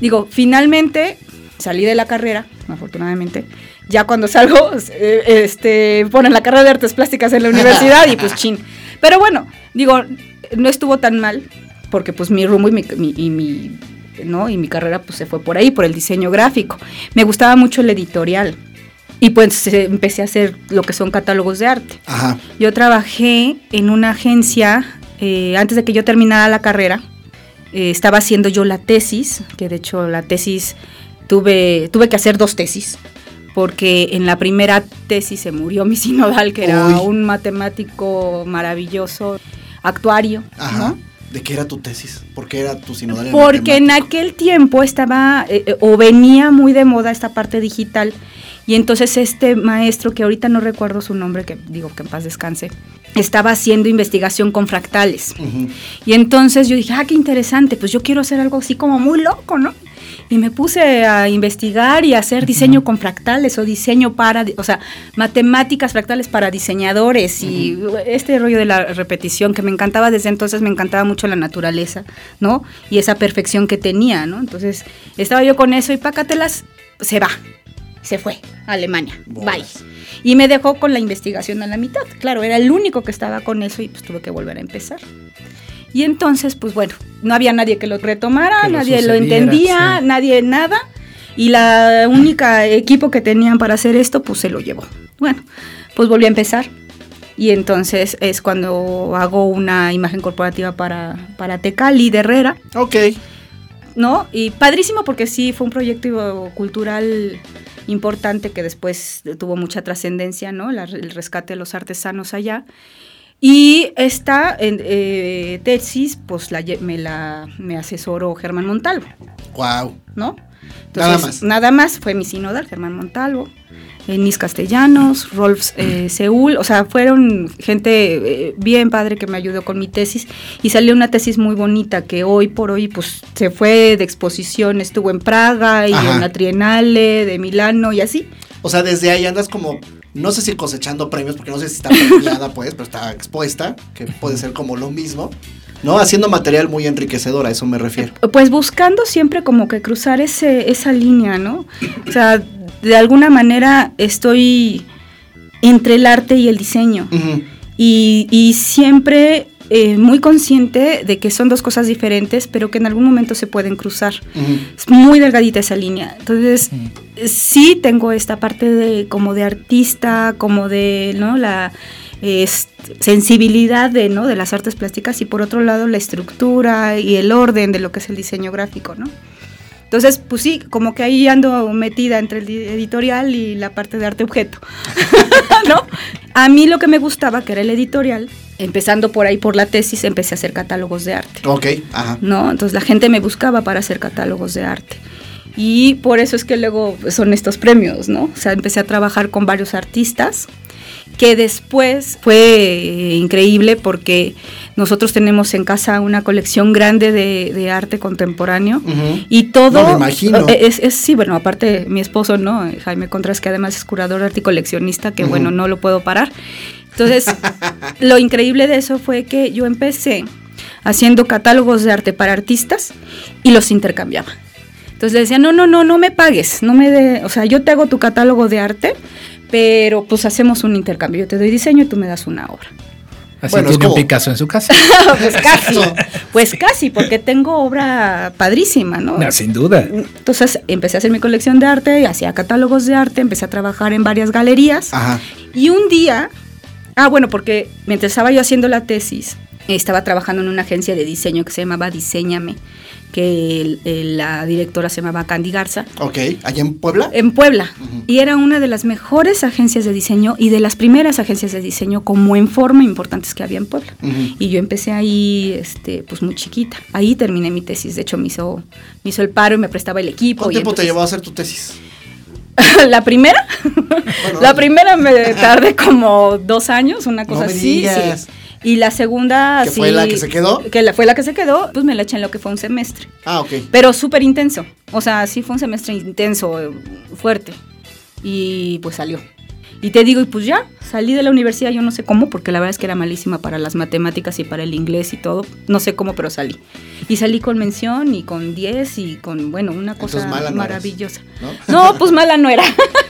Digo, finalmente salí de la carrera, afortunadamente. Ya cuando salgo, eh, este, ponen la carrera de artes plásticas en la universidad y pues chin. Pero bueno, digo, no estuvo tan mal porque pues mi rumbo y mi, mi- y mi, ¿no? y mi carrera pues se fue por ahí, por el diseño gráfico. Me gustaba mucho el editorial. Y pues empecé a hacer lo que son catálogos de arte. Ajá. Yo trabajé en una agencia eh, antes de que yo terminara la carrera. eh, estaba haciendo yo la tesis, que de hecho la tesis tuve, tuve que hacer dos tesis, porque en la primera tesis se murió mi sinodal, que era Uy. un matemático maravilloso, actuario, Ajá. ¿no? ¿De qué era tu tesis? ¿Por qué era tu sinodal? Porque en aquel tiempo estaba eh, eh, o venía muy de moda esta parte digital y entonces este maestro que ahorita no recuerdo su nombre, que digo que en paz descanse, estaba haciendo investigación con fractales. Y entonces yo dije, ah, qué interesante, pues yo quiero hacer algo así como muy loco, ¿no? Y me puse a investigar y a hacer diseño con fractales o diseño para, o sea, matemáticas fractales para diseñadores y este rollo de la repetición que me encantaba desde entonces, me encantaba mucho la naturaleza, ¿no? Y esa perfección que tenía, ¿no? Entonces estaba yo con eso y pácatelas, se va, se fue a Alemania, bye. Y me dejó con la investigación a la mitad. Claro, era el único que estaba con eso y pues tuve que volver a empezar. Y entonces, pues bueno, no había nadie que lo retomara, Que lo nadie lo sucediera, entendía, sí. nadie nada. Y la única equipo que tenían para hacer esto, pues se lo llevó. Bueno, pues volví a empezar. Y entonces es cuando hago una imagen corporativa para, para Tecali de Herrera. Ok. ¿no? Y padrísimo porque sí fue un proyecto cultural importante que después tuvo mucha trascendencia, ¿no? La- el rescate de los artesanos allá. Y esta eh, tesis, pues la, me la me asesoró Germán Montalvo, Wow. ¿no? Nada más. Nada más fue mi sinodal, Germán Montalvo, Enis Castellanos, Rolf eh, Seúl, o sea, fueron gente eh, bien padre que me ayudó con mi tesis y salió una tesis muy bonita que hoy por hoy pues se fue de exposición, estuvo en Praga y Ajá. en la Triennale de Milano y así. O sea, desde ahí andas como, no sé si cosechando premios, porque no sé si está premiada, pues, pero está expuesta, que puede ser como lo mismo. ¿No? Haciendo material muy enriquecedor, a eso me refiero. Pues buscando siempre como que cruzar ese, esa línea, ¿no? O sea, de alguna manera estoy entre el arte y el diseño. Y, y siempre eh, muy consciente de que son dos cosas diferentes, pero que en algún momento se pueden cruzar. Es muy delgadita esa línea. Entonces, eh, sí tengo esta parte de como de artista, como de, ¿no? La eh, sensibilidad de, ¿no? de las artes plásticas y por otro lado la estructura y el orden de lo que es el diseño gráfico, ¿no? Entonces, pues sí, como que ahí ando metida entre el editorial y la parte de arte objeto. ¿No? A mí lo que me gustaba, que era el editorial, empezando por ahí por la tesis, empecé a hacer catálogos de arte. Ok, ajá. ¿No? Entonces la gente me buscaba para hacer catálogos de arte. Y por eso es que luego son estos premios, ¿no? O sea, empecé a trabajar con varios artistas que después fue increíble porque nosotros tenemos en casa una colección grande de, de arte contemporáneo y todo No, me imagino. eh, Es, es- sí bueno aparte mi esposo no Jaime Contras que además es curador de arte y coleccionista que bueno no lo puedo parar. Entonces lo increíble de eso fue que yo empecé haciendo catálogos de arte para artistas y los intercambiaba. Entonces le decía no no no no me pagues no me de o sea yo te hago tu catálogo de arte pero pues hacemos un intercambio. Yo te doy diseño y tú me das una obra Así Bueno, tiene un Picasso en su casa. pues casi pues casi porque tengo obra padrísima no No, sin duda. entonces empecé a hacer mi colección de arte, hacía catálogos de arte, empecé a trabajar en varias galerías. Ajá. Y un día, ah, bueno, porque mientras estaba yo haciendo la tesis, estaba trabajando en una agencia de diseño que se llamaba Diseñame, que el- el- la directora se llamaba Candy Garza, Ok, allá en Puebla. en Puebla. Y era una de las mejores agencias de diseño y de las primeras agencias de diseño como en forma importantes que había en Puebla. Y yo empecé ahí, este, pues muy chiquita. Ahí terminé mi tesis. De hecho, me hizo, me hizo el paro y me prestaba el equipo. ¿Cuánto tiempo te entonces- llevó a hacer tu tesis? la primera, Bueno, la primera me tardé como dos años, una cosa así. digas. sí. Y la segunda, ¿Que sí, fue la que se quedó? Que la, fue la que se quedó, pues me la eché en lo que fue un semestre. Ah, ok. Pero súper intenso. O sea, sí fue un semestre intenso, eh, fuerte. Y pues salió. Y te digo, y pues ya, salí de la universidad, yo no sé cómo, porque la verdad es que era malísima para las matemáticas y para el inglés y todo. No sé cómo, pero salí. Y salí con mención y con 10 y con, bueno, una cosa mala no eras, maravillosa. ¿no? No, pues mala no era.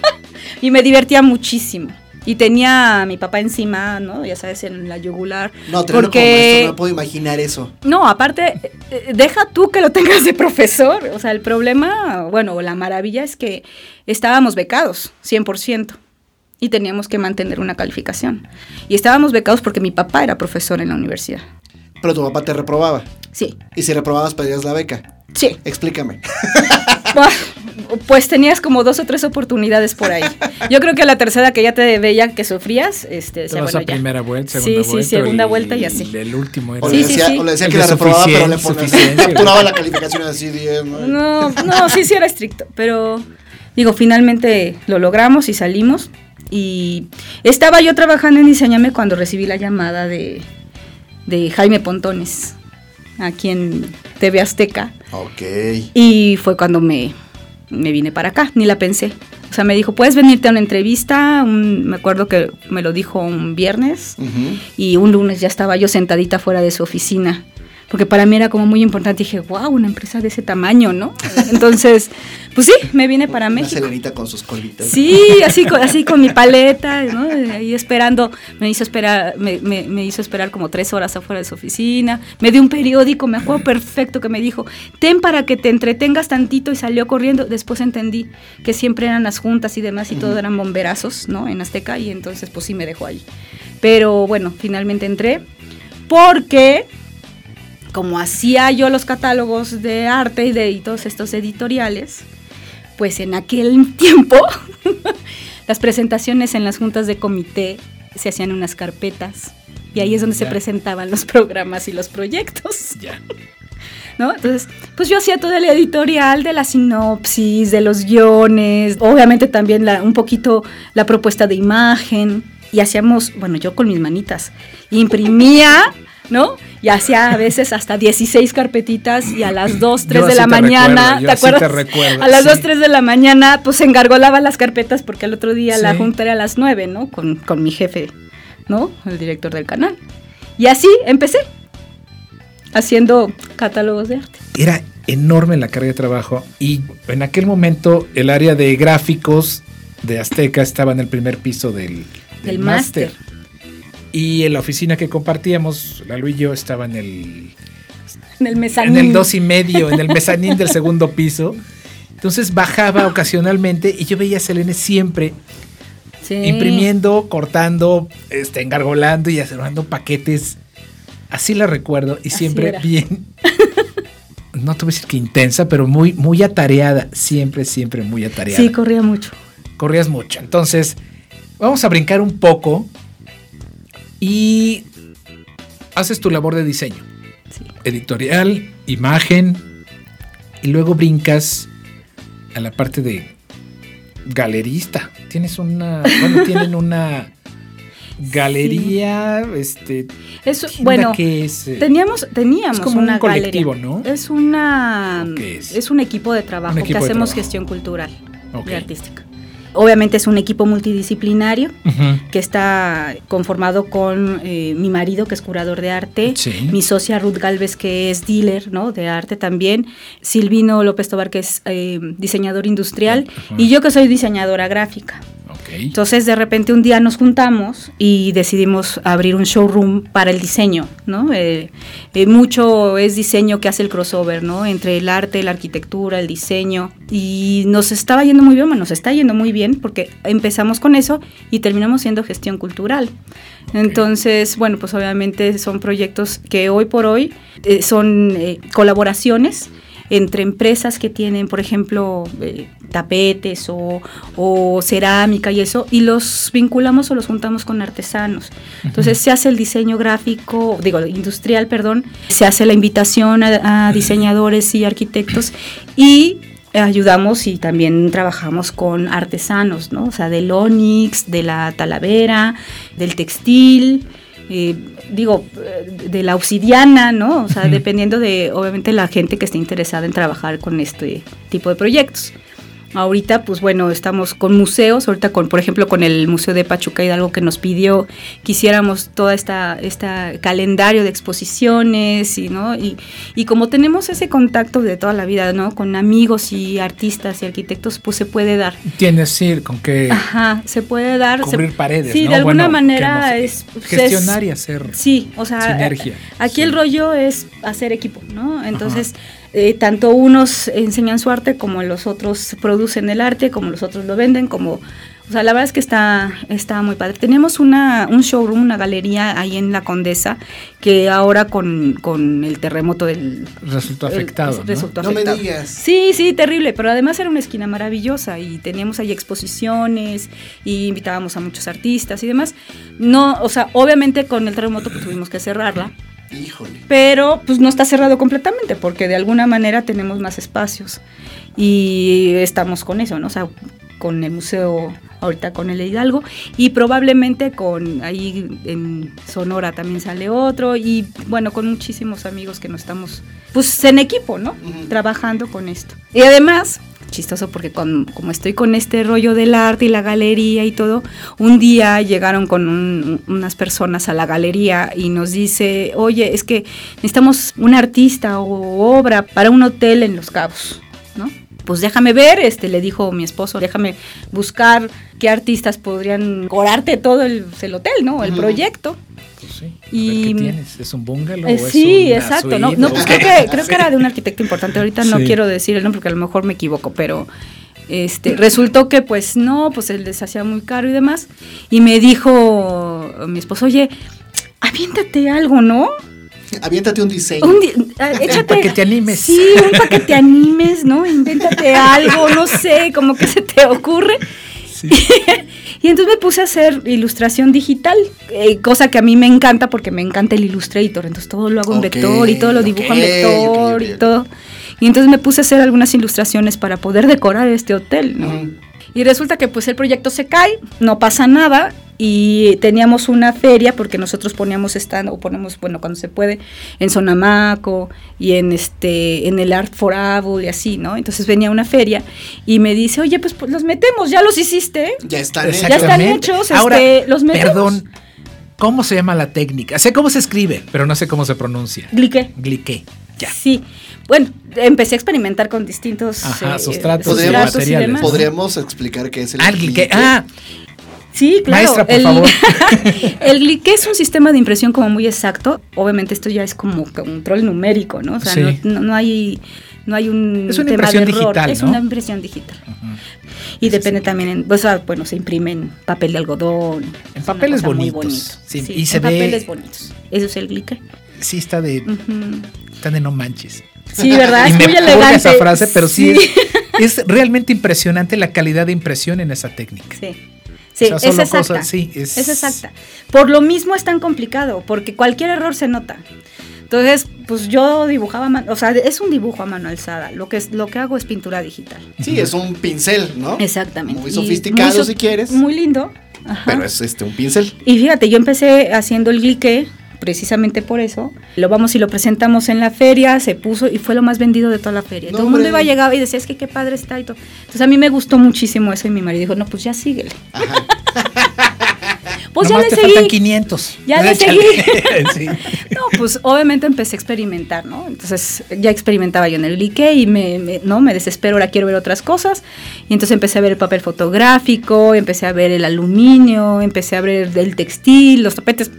y me divertía muchísimo. Y tenía a mi papá encima, ¿no? Ya sabes, en la yugular. No, como maestro, no puedo imaginar eso. No, aparte, eh, deja tú que lo tengas de profesor. O sea, el problema, bueno, la maravilla es que estábamos becados, 100%, y teníamos que mantener una calificación. Y estábamos becados porque mi papá era profesor en la universidad. Pero tu papá te reprobaba. Sí, Y si reprobabas, pedías la beca. sí. Explícame. Pues tenías como dos o tres oportunidades por ahí. Yo creo que la tercera que ya te veía que sufrías, este, Te decía, bueno, a ya. primera vuelta, Sí, segunda sí, vuelta. segunda vuelta y así. El último era O, Sí, le sí, decía, sí. o le decía El que la reprobaba, pero le ponía. la calificación así 10, ¿no? No, no, sí, sí era estricto, pero digo, finalmente lo logramos y salimos. Y estaba yo trabajando en Diseñame cuando recibí la llamada de, de Jaime Pontones, aquí en TV Azteca. Ok. Y fue cuando me, me vine para acá, ni la pensé. O sea, me dijo, puedes venirte a una entrevista. Un- me acuerdo que me lo dijo un viernes y un lunes ya estaba yo sentadita fuera de su oficina. Porque para mí era como muy importante. Dije, wow, una empresa de ese tamaño, ¿no? Entonces, pues sí, me vine para Una México. selenita con sus colitas. Sí, así con, así con mi paleta, ¿no? Ahí esperando, me hizo esperar, me, me- me hizo esperar como tres horas afuera de su oficina. Me dio un periódico, me acuerdo perfecto que me dijo, ten para que te entretengas tantito y salió corriendo. Después entendí que siempre eran las juntas y demás y todo eran bomberazos, ¿no? En Azteca y entonces pues sí me dejó ahí. Pero bueno, finalmente entré porque como hacía yo los catálogos de arte y de y todos estos editoriales, pues en aquel tiempo las presentaciones en las juntas de comité se hacían en unas carpetas y ahí es donde se Ya. presentaban los programas y los proyectos, Ya. ¿no? Entonces, pues yo hacía todo el editorial de la sinopsis, de los guiones, obviamente también la- un poquito la propuesta de imagen y hacíamos, bueno, yo con mis manitas, imprimía, ¿no? Y hacía a veces hasta 16 carpetitas y a las 2, 3 Yo de la te mañana, recuerdo, ¿te acuerdas? recuerdo, a las sí. 2, 3 de la mañana, pues engargolaba las carpetas porque al otro día la junta era a las 9, ¿no? Con, con mi jefe, ¿no? El director del canal. Y así empecé, haciendo catálogos de arte. Era enorme la carga de trabajo y en aquel momento el área de gráficos de Azteca estaba en el primer piso del, Del máster. Y en la oficina que compartíamos, Lalo y yo, estaba en el, En el mezanín. en el dos y medio, en el mezanín del segundo piso. Entonces bajaba ocasionalmente y yo veía a Selene siempre Sí. imprimiendo, cortando, este, engargolando y armando paquetes. Así la recuerdo y Así siempre era. bien. no te voy a decir que intensa, pero muy, muy atareada. Siempre, siempre muy atareada. Sí, corría mucho. Corrías mucho. Entonces, vamos a brincar un poco y haces tu labor de diseño. Sí. Editorial, imagen, y luego brincas a la parte de galerista. Tienes una, bueno, tienen una galería, este, tienda bueno, que es, eh, teníamos, teníamos es como una un colectivo, galería. ¿no? Es una ¿O qué es? es? un equipo de trabajo que hacemos trabajo. gestión cultural y artística. Obviamente es un equipo multidisciplinario que está conformado con eh, mi marido, que es curador de arte, Sí. mi socia Ruth Galvez, que es dealer ¿no? de arte también, Silvino López Tobar, que es eh, diseñador industrial, y yo que soy diseñadora gráfica. Ok. Entonces, de repente un día nos juntamos y decidimos abrir un showroom para el diseño, ¿no? Eh, eh, mucho es diseño que hace el crossover, ¿no? Entre el arte, la arquitectura, el diseño. Y nos estaba yendo muy bien, bueno, nos está yendo muy bien porque empezamos con eso y terminamos siendo gestión cultural. Entonces, bueno, pues obviamente son proyectos que hoy por hoy eh, son eh, colaboraciones entre empresas que tienen, por ejemplo, eh, tapetes o, o cerámica y eso, y los vinculamos o los juntamos con artesanos. Entonces se hace el diseño gráfico, digo, industrial, perdón, se hace la invitación a, a diseñadores y arquitectos y ayudamos y también trabajamos con artesanos, ¿no? O sea, del onix, de la talavera, del textil, eh, digo, eh, de la obsidiana, ¿no? O sea, dependiendo de, obviamente, la gente que esté interesada en trabajar con este tipo de proyectos. Ahorita, pues bueno, estamos con museos, ahorita con, por ejemplo, con el Museo de Pachuca Hidalgo que nos pidió que hiciéramos toda esta, esta calendario de exposiciones y, ¿no? Y, y como tenemos ese contacto de toda la vida, ¿no? Con amigos y artistas y arquitectos, pues se puede dar. Tienes sí, con qué Ajá, se puede dar. se- cubrir paredes. Sí, ¿no? de alguna Bueno, manera que es, pues, gestionar es- y hacer Sí, o sea, sinergia. aquí Sí. el rollo es hacer equipo, ¿no? Entonces, eh, tanto unos enseñan su arte como los otros producen el arte, como los otros lo venden, como... O sea, la verdad es que está, está muy padre. Tenemos una, un showroom, una galería ahí en La Condesa, que ahora con, con el terremoto del... Resultó el- afectado. ¿no? resultó No me afectado. digas. Sí, sí, terrible, pero además era una esquina maravillosa y teníamos ahí exposiciones y invitábamos a muchos artistas y demás. No, o sea, obviamente con el terremoto pues, tuvimos que cerrarla, Híjole. pero pues no está cerrado completamente porque de alguna manera tenemos más espacios y estamos con eso, ¿no? O sea, con el museo ahorita con el Hidalgo y probablemente con ahí en Sonora también sale otro y bueno, con muchísimos amigos que nos estamos pues en equipo, ¿no? Ujú. Trabajando con esto. Y además, chistoso porque como estoy con este rollo del arte y la galería y todo, un día llegaron con un- unas personas a la galería y nos dice, oye, es que necesitamos un artista o obra para un hotel en Los Cabos, ¿no? Pues déjame ver, este le dijo mi esposo, déjame buscar qué artistas podrían corarte todo el, el hotel, ¿no? El proyecto. Pues sí. Y- ¿Qué tienes? ¿Es un bungalow? Eh, o es sí, una exacto. No, suite no, o pues creo que, creo que era de un arquitecto importante. Ahorita no quiero decir el nombre porque a lo mejor me equivoco, pero este resultó que pues no, pues él les hacía muy caro y demás. Y me dijo mi esposo, oye, aviéntate algo, ¿no? Aviéntate un diseño. Un di- ah, échate. Para que te animes. Sí, un para que te animes, ¿no? Invéntate algo, no sé, como que se te ocurre. Sí. Y entonces me puse a hacer ilustración digital, eh, cosa que a mí me encanta porque me encanta el Illustrator. Entonces todo lo hago en vector y todo lo dibujo en vector y todo. Y entonces me puse a hacer algunas ilustraciones para poder decorar este hotel, ¿no? Y resulta que pues el proyecto se cae, no pasa nada y teníamos una feria porque nosotros poníamos stand o ponemos, bueno, cuando se puede, en Sonamaco y en este en el Art for Able y así, ¿no? Entonces venía una feria y me dice, "Oye, pues, pues, los metemos, ya los hiciste." Ya están. Ya están hechos, Ahora, este, los metemos. perdón, ¿cómo se llama la técnica? Sé cómo se escribe, pero no sé cómo se pronuncia. Gliqué. Gliqué. Ya. Sí. Bueno, empecé a experimentar con distintos Ajá, eh, sustratos, Podríamos- y materiales. Podríamos explicar qué es el Ah, gliqué? Ah, Sí, claro. Maestra, por el, favor. el gliqué es un sistema de impresión como muy exacto. Obviamente esto ya es como control numérico, ¿no? O sea, Sí. no, hay no hay un Es una tema impresión de error. digital, Es ¿no? una impresión digital. Y depende también en, o sea, bueno, se imprime en papel de algodón. En papeles bonitos. bonito. Sí, Sí, y se en ve- papeles bonitos. Eso es el gliqué. sí está de, está de no manches. Sí, ¿verdad? y Es me muy elegante. esa frase, pero sí, Es, es realmente impresionante la calidad de impresión en esa técnica. Sí. Sí, O sea, es exacta. cosas- sí, es- es... exacta. Por lo mismo es tan complicado, porque cualquier error se nota. Entonces, pues yo dibujaba, o sea, es un dibujo a mano alzada. Lo que es, lo que hago es pintura digital. Sí, es un pincel, ¿no? Exactamente. Muy sofisticado, muy so- si quieres. Muy lindo. Ajá. Pero es este un pincel. Y fíjate, yo empecé haciendo el glique precisamente por eso. Lo vamos y lo presentamos en la feria, se puso y fue lo más vendido de toda la feria. No, todo el mundo iba a llegar y decía, es que qué padre está y todo. Entonces a mí me gustó muchísimo eso y mi marido dijo, no, pues ya síguele. pues ya le te seguí. 500. Ya le seguí. Sí. No, pues obviamente empecé a experimentar, ¿no? Entonces ya experimentaba yo en el glique y me, me- no, me desespero, ahora quiero ver otras cosas. Y entonces empecé a ver el papel fotográfico, empecé a ver el aluminio, empecé a ver el textil, los tapetes,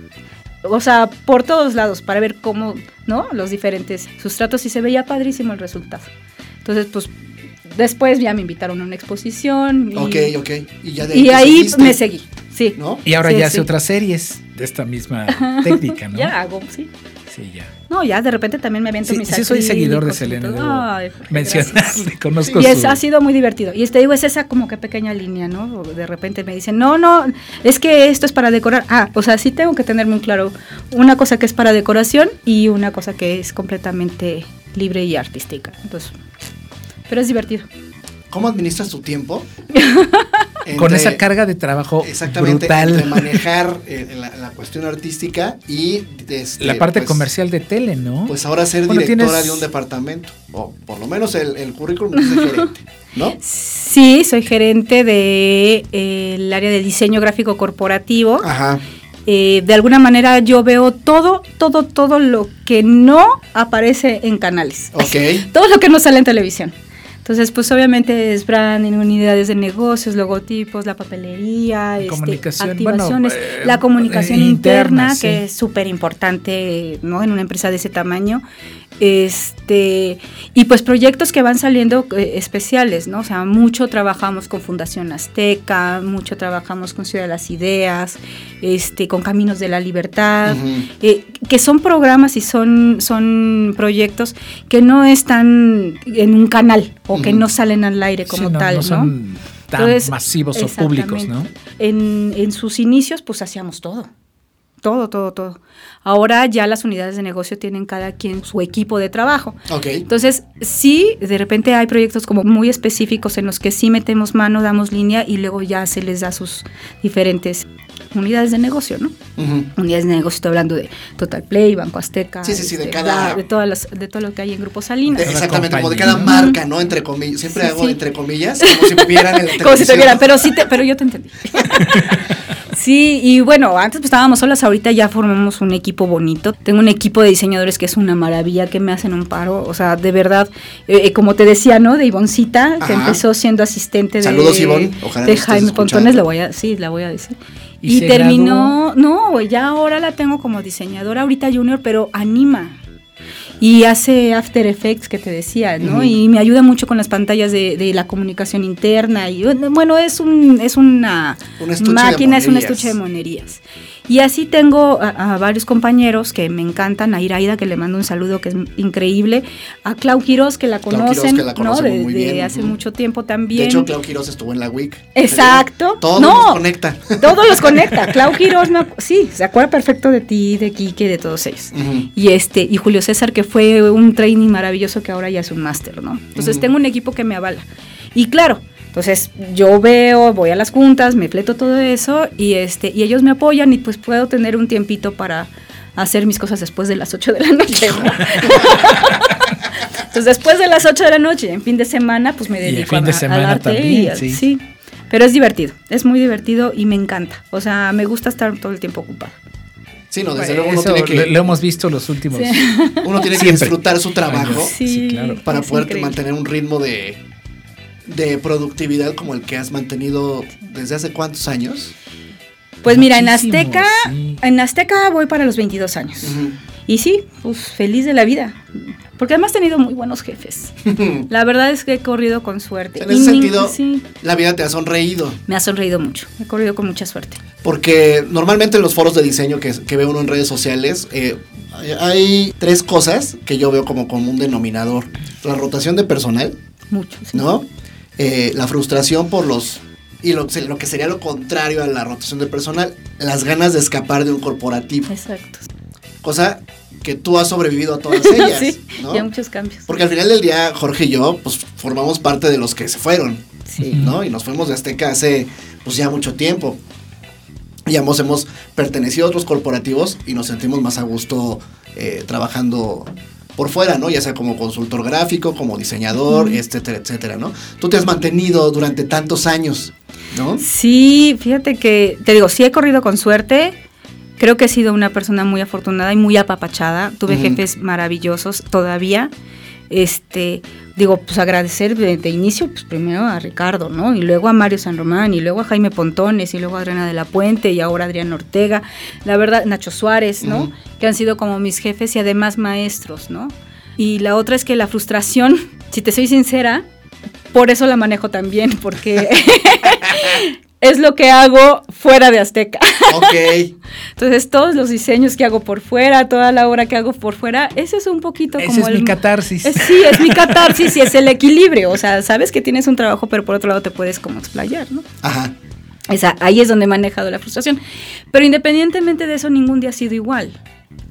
o sea, por todos lados para ver cómo, ¿no? Los diferentes sustratos y se veía padrísimo el resultado. Entonces, pues después ya me invitaron a una exposición. Y, Ok, ok. Y ya de y te ahí seguiste, me seguí, sí. ¿No? Y ahora Sí, ya hace sí. otras series de esta misma técnica, ¿no? Ya hago, sí. Sí, ya. No, ya de repente también me aviento Sí, mis sí soy seguidor de Selena. Ay, mencionarle, conozco Y es, su... ha sido muy divertido. Y te digo, es esa como que pequeña línea, ¿no? De repente me dicen, no, no, es que esto es para decorar. Ah, o sea, sí tengo que tener muy claro una cosa que es para decoración y una cosa que es completamente libre y artística. Entonces, pero es divertido. ¿Cómo administras tu tiempo? Con esa carga de trabajo Exactamente, brutal. entre manejar eh, la, la cuestión artística y este, la parte pues, comercial de tele, ¿no? Pues ahora ser Bueno, directora tienes- de un departamento, o por lo menos el, el currículum dice gerente, ¿no? Sí, soy gerente del de, eh, el área de diseño gráfico corporativo. Ajá. Eh, de alguna manera yo veo todo, todo, todo lo que no aparece en canales. Ok. Todo lo que no sale en televisión. Entonces, pues obviamente es branding, unidades de negocios, logotipos, la papelería, este, Comunicación, activaciones, bueno, eh, la comunicación eh, interna, interna, sí. que es súper importante ¿no? en una empresa de ese tamaño. Este, y pues proyectos que van saliendo eh, especiales, ¿no? O sea, mucho trabajamos con Fundación Azteca, mucho trabajamos con Ciudad de las Ideas, este, con Caminos de la Libertad, eh, que son programas y son, son proyectos que no están en un canal o que no salen al aire Sí, como no, tal, no ¿no? son tan Entonces, masivos o públicos, ¿no? En, en sus inicios, pues hacíamos todo. Todo, todo, todo. Ahora ya las unidades de negocio tienen cada quien su equipo de trabajo. Entonces, sí, de repente hay proyectos como muy específicos en los que sí metemos mano, damos línea y luego ya se les da sus diferentes unidades de negocio, ¿no? Unidades de negocio, estoy hablando de Total Play, Banco Azteca. Sí, sí, sí, de este, cada- la- de, todas las, de todo lo que hay en Grupo Salinas. De- exactamente, como de cada marca, ¿no? Entre comillas. Siempre Sí, hago sí. entre comillas, como si vieran el Como si te vieran, pero sí te, pero yo te entendí. Sí, y bueno, antes pues estábamos solas, ahorita ya formamos un equipo bonito. Tengo un equipo de diseñadores que es una maravilla, que me hacen un paro. O sea, de verdad, eh, eh, como te decía, ¿no? De Ivoncita, que empezó siendo asistente de, Saludos, Ivonne. Ojalá de estés Jaime. Pontones, le voy a, sí, la voy a decir. ¿Y terminó, no, ya ahora la tengo como diseñadora, ahorita junior, pero anima. Y hace After Effects que te decía, ¿no? Y me ayuda mucho con las pantallas de, de la comunicación interna. Y bueno, es un es una Un máquina, es un estuche de monerías. Y así tengo a, a varios compañeros que me encantan, a Iraida, que le mando un saludo que es increíble, a Clau Quiroz, que la conocen, que la ¿no? De, muy de bien, hace mucho tiempo también. De hecho, Clau Quiroz estuvo en la WIC. Exacto. Todo no, nos conecta. Todos los conecta. Clau Quiroz, me acu- sí, se acuerda perfecto de ti, de Quique, de todos ellos. Y este, y Julio César, que fue un training maravilloso que ahora ya es un máster, ¿no? Entonces tengo un equipo que me avala. Y claro, entonces yo veo, voy a las juntas, me fleto todo eso, y este, y ellos me apoyan, y pues puedo tener un tiempito para hacer mis cosas después de las 8 de la noche. ¿no? Entonces después de las 8 de la noche, en fin de semana, pues me Y dedico fin a- de al semana arte también, y al- sí. sí. Pero es divertido, es muy divertido y me encanta. O sea, me gusta estar todo el tiempo ocupado. Sí, no, desde luego uno tiene lo, que, lo hemos visto los últimos. Sí. uno tiene que Siempre. disfrutar su trabajo. Sí, claro. para poder increíble. mantener un ritmo de, de productividad como el que has mantenido desde hace cuántos años. Pues mira, en Azteca, sí. en Azteca voy para los 22 años. Y sí, pues feliz de la vida. Porque además he tenido muy buenos jefes. La verdad es que he corrido con suerte. En ese Y sentido, sí, la vida te ha sonreído. me ha sonreído mucho. He corrido con mucha suerte. Porque normalmente en los foros de diseño que, que ve uno en redes sociales, eh, Hay, hay tres cosas que yo veo como común denominador. La rotación de personal, Mucho. sí. ¿no? Eh, la frustración por los... Y lo, lo que sería lo contrario a la rotación de personal, las ganas de escapar de un corporativo. Exacto. Cosa que tú has sobrevivido a todas ellas, sí, ¿no? y a muchos cambios. Porque al final del día, Jorge y yo, pues formamos parte de los que se fueron, Sí. ¿no? Y nos fuimos de Azteca hace, pues ya mucho tiempo. Y ambos hemos pertenecido a otros corporativos y nos sentimos más a gusto eh, trabajando por fuera, ¿no? Ya sea como consultor gráfico, como diseñador, etcétera, etcétera, ¿no? Tú te has mantenido durante tantos años, ¿no? Sí, fíjate que, te digo, sí he corrido con suerte. Creo que he sido una persona muy afortunada y muy apapachada. Tuve jefes maravillosos todavía. Este, digo, pues agradecer de, de inicio, pues primero a Ricardo, ¿no? Y luego a Mario San Román, y luego a Jaime Pontones, y luego a Adriana de la Puente, y ahora a Adrián Ortega. La verdad, Nacho Suárez, ¿no? Que han sido como mis jefes y además maestros, ¿no? Y la otra es que la frustración, si te soy sincera, por eso la manejo también, porque es lo que hago fuera de Azteca. Ok. Entonces, todos los diseños que hago por fuera, toda la obra que hago por fuera, ese es un poquito Ese como es mi catarsis. es- sí, es mi catarsis y es el equilibrio. O sea, sabes que tienes un trabajo, pero por otro lado te puedes como explayar, ¿no? Ajá. Esa, ahí es donde he manejado la frustración. Pero independientemente de eso, ningún día ha sido igual.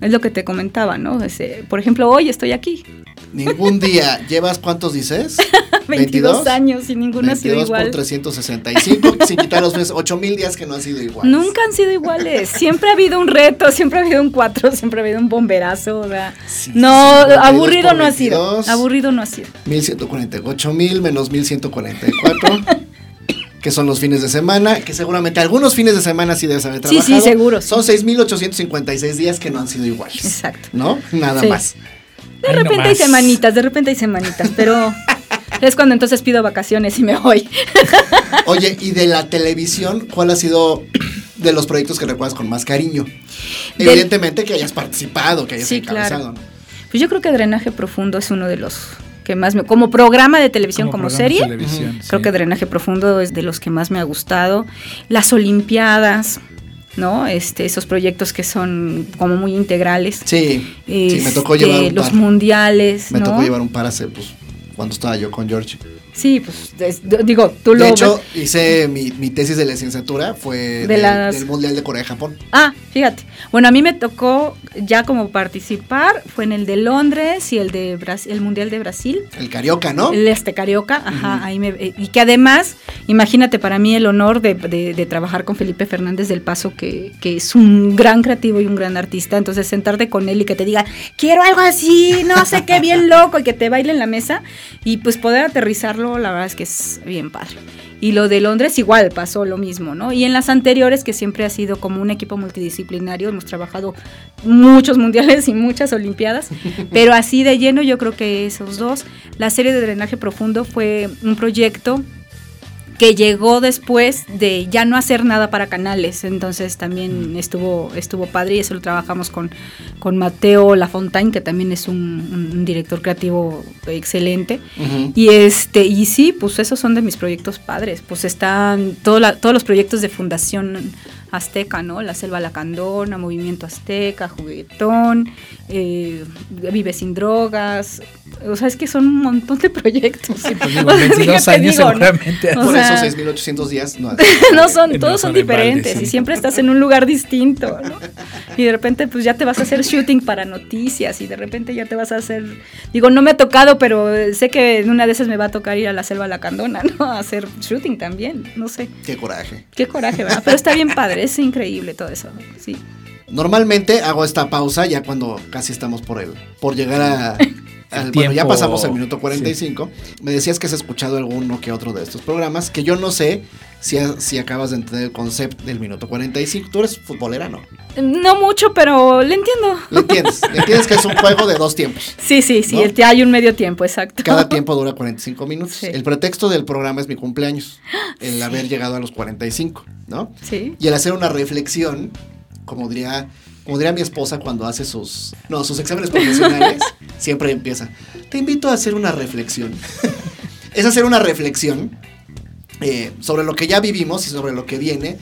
Es lo que te comentaba, ¿no? Ese, por ejemplo, hoy estoy aquí, Ningún día. ¿Llevas cuántos dices? 22 años y ninguno ha sido 22 igual. por 365, sin quitar los meses, 8000 días que no han sido iguales. Nunca han sido iguales. Siempre ha habido un reto, siempre ha habido un cuatro, siempre ha habido un bomberazo. o sea, Sí, no, 52 aburrido no ha sido. 22. Aburrido no ha sido. 1148 mil menos 1144, que son los fines de semana, que seguramente algunos fines de semana sí debes haber Sí, trabajado. sí, seguro, sí. Son 6856 días que no han sido iguales. Exacto. ¿No? Nada Sí. más. De Ay, no repente hay semanitas, de repente hay semanitas, pero es cuando entonces pido vacaciones y me voy. Oye, y de la televisión, ¿cuál ha sido de los proyectos que recuerdas con más cariño? Del- Evidentemente que hayas participado, que hayas Sí, encabezado. claro. ¿no? Pues yo creo que Drenaje Profundo es uno de los que más me... Como programa de televisión, como, serie, televisión, creo sí. que Drenaje Profundo es de los que más me ha gustado. Las Olimpiadas, ¿no? Este, esos proyectos que son como muy integrales. Sí, sí, me tocó Este, llevar un los par. mundiales, Me ¿no? tocó llevar un par hace, pues, cuando estaba yo con George. Sí, pues es- digo, tú lo De hecho, ves- hice mi, mi tesis de licenciatura fue De del, las- del Mundial de Corea y Japón. Ah, fíjate. Bueno, a mí me tocó ya como participar, fue en el de Londres y el de Brasil, el Mundial de Brasil. El Carioca, ¿no? El este Carioca, ajá, ahí me, eh, y que además, imagínate para mí el honor de, de- de trabajar con Felipe Fernández del Paso, que, que es un gran creativo y un gran artista, entonces sentarte con él y que te diga, quiero algo así, no sé qué, bien loco, y que te baile en la mesa, y pues poder aterrizarlo, la verdad es que es bien padre. Y lo de Londres igual pasó lo mismo, ¿no? Y en las anteriores, que siempre ha sido como un equipo multidisciplinario, hemos trabajado muchos mundiales y muchas olimpiadas, pero así de lleno yo creo que esos dos. La serie de drenaje profundo fue un proyecto que llegó después de ya no hacer nada para canales, entonces también estuvo estuvo padre y eso lo trabajamos con, con Mateo Lafontaine, que también es un, un director creativo excelente. Y este, y sí, pues esos son de mis proyectos padres. Pues están todo la- todos los proyectos de Fundación Azteca, ¿no? La Selva Lacandona, Movimiento Azteca, Juguetón, eh, Vive sin drogas. O sea, es que son un montón de proyectos. Pues digo, O sea, 22 fíjate, años digo, ¿no? seguramente. O Por sea, esos 6800 días no. no son, No todos son son balde, diferentes sí. y siempre estás en un lugar distinto, ¿no? Y de repente pues ya te vas a hacer shooting para noticias y de repente ya te vas a hacer, digo, no me ha tocado, pero sé que en una de esas me va a tocar ir a la selva lacandona, ¿no? A hacer shooting también, no sé. Qué coraje. Qué coraje, ¿verdad? Pero está bien padre, es increíble todo eso, sí. Normalmente hago esta pausa ya cuando casi estamos por el, por llegar a, al- bueno, ya pasamos el minuto 45. Me decías que has escuchado alguno que otro de estos programas, que yo no sé si, si acabas de entender el concepto del minuto 45. Tú eres futbolera, ¿no? No mucho, pero le entiendo. ¿Le entiendes? ¿Le entiendes que es un juego de dos tiempos? Sí, sí, sí, ¿No? el- hay un medio tiempo, exacto. Cada tiempo dura 45 minutos. Sí. El pretexto del programa es mi cumpleaños, el haber llegado a los 45, ¿no? Sí. Y el hacer una reflexión, como diría, como diría mi esposa cuando hace sus, no, sus exámenes profesionales, siempre empieza, te invito a hacer una reflexión. es hacer una reflexión eh, sobre lo que ya vivimos y sobre lo que viene,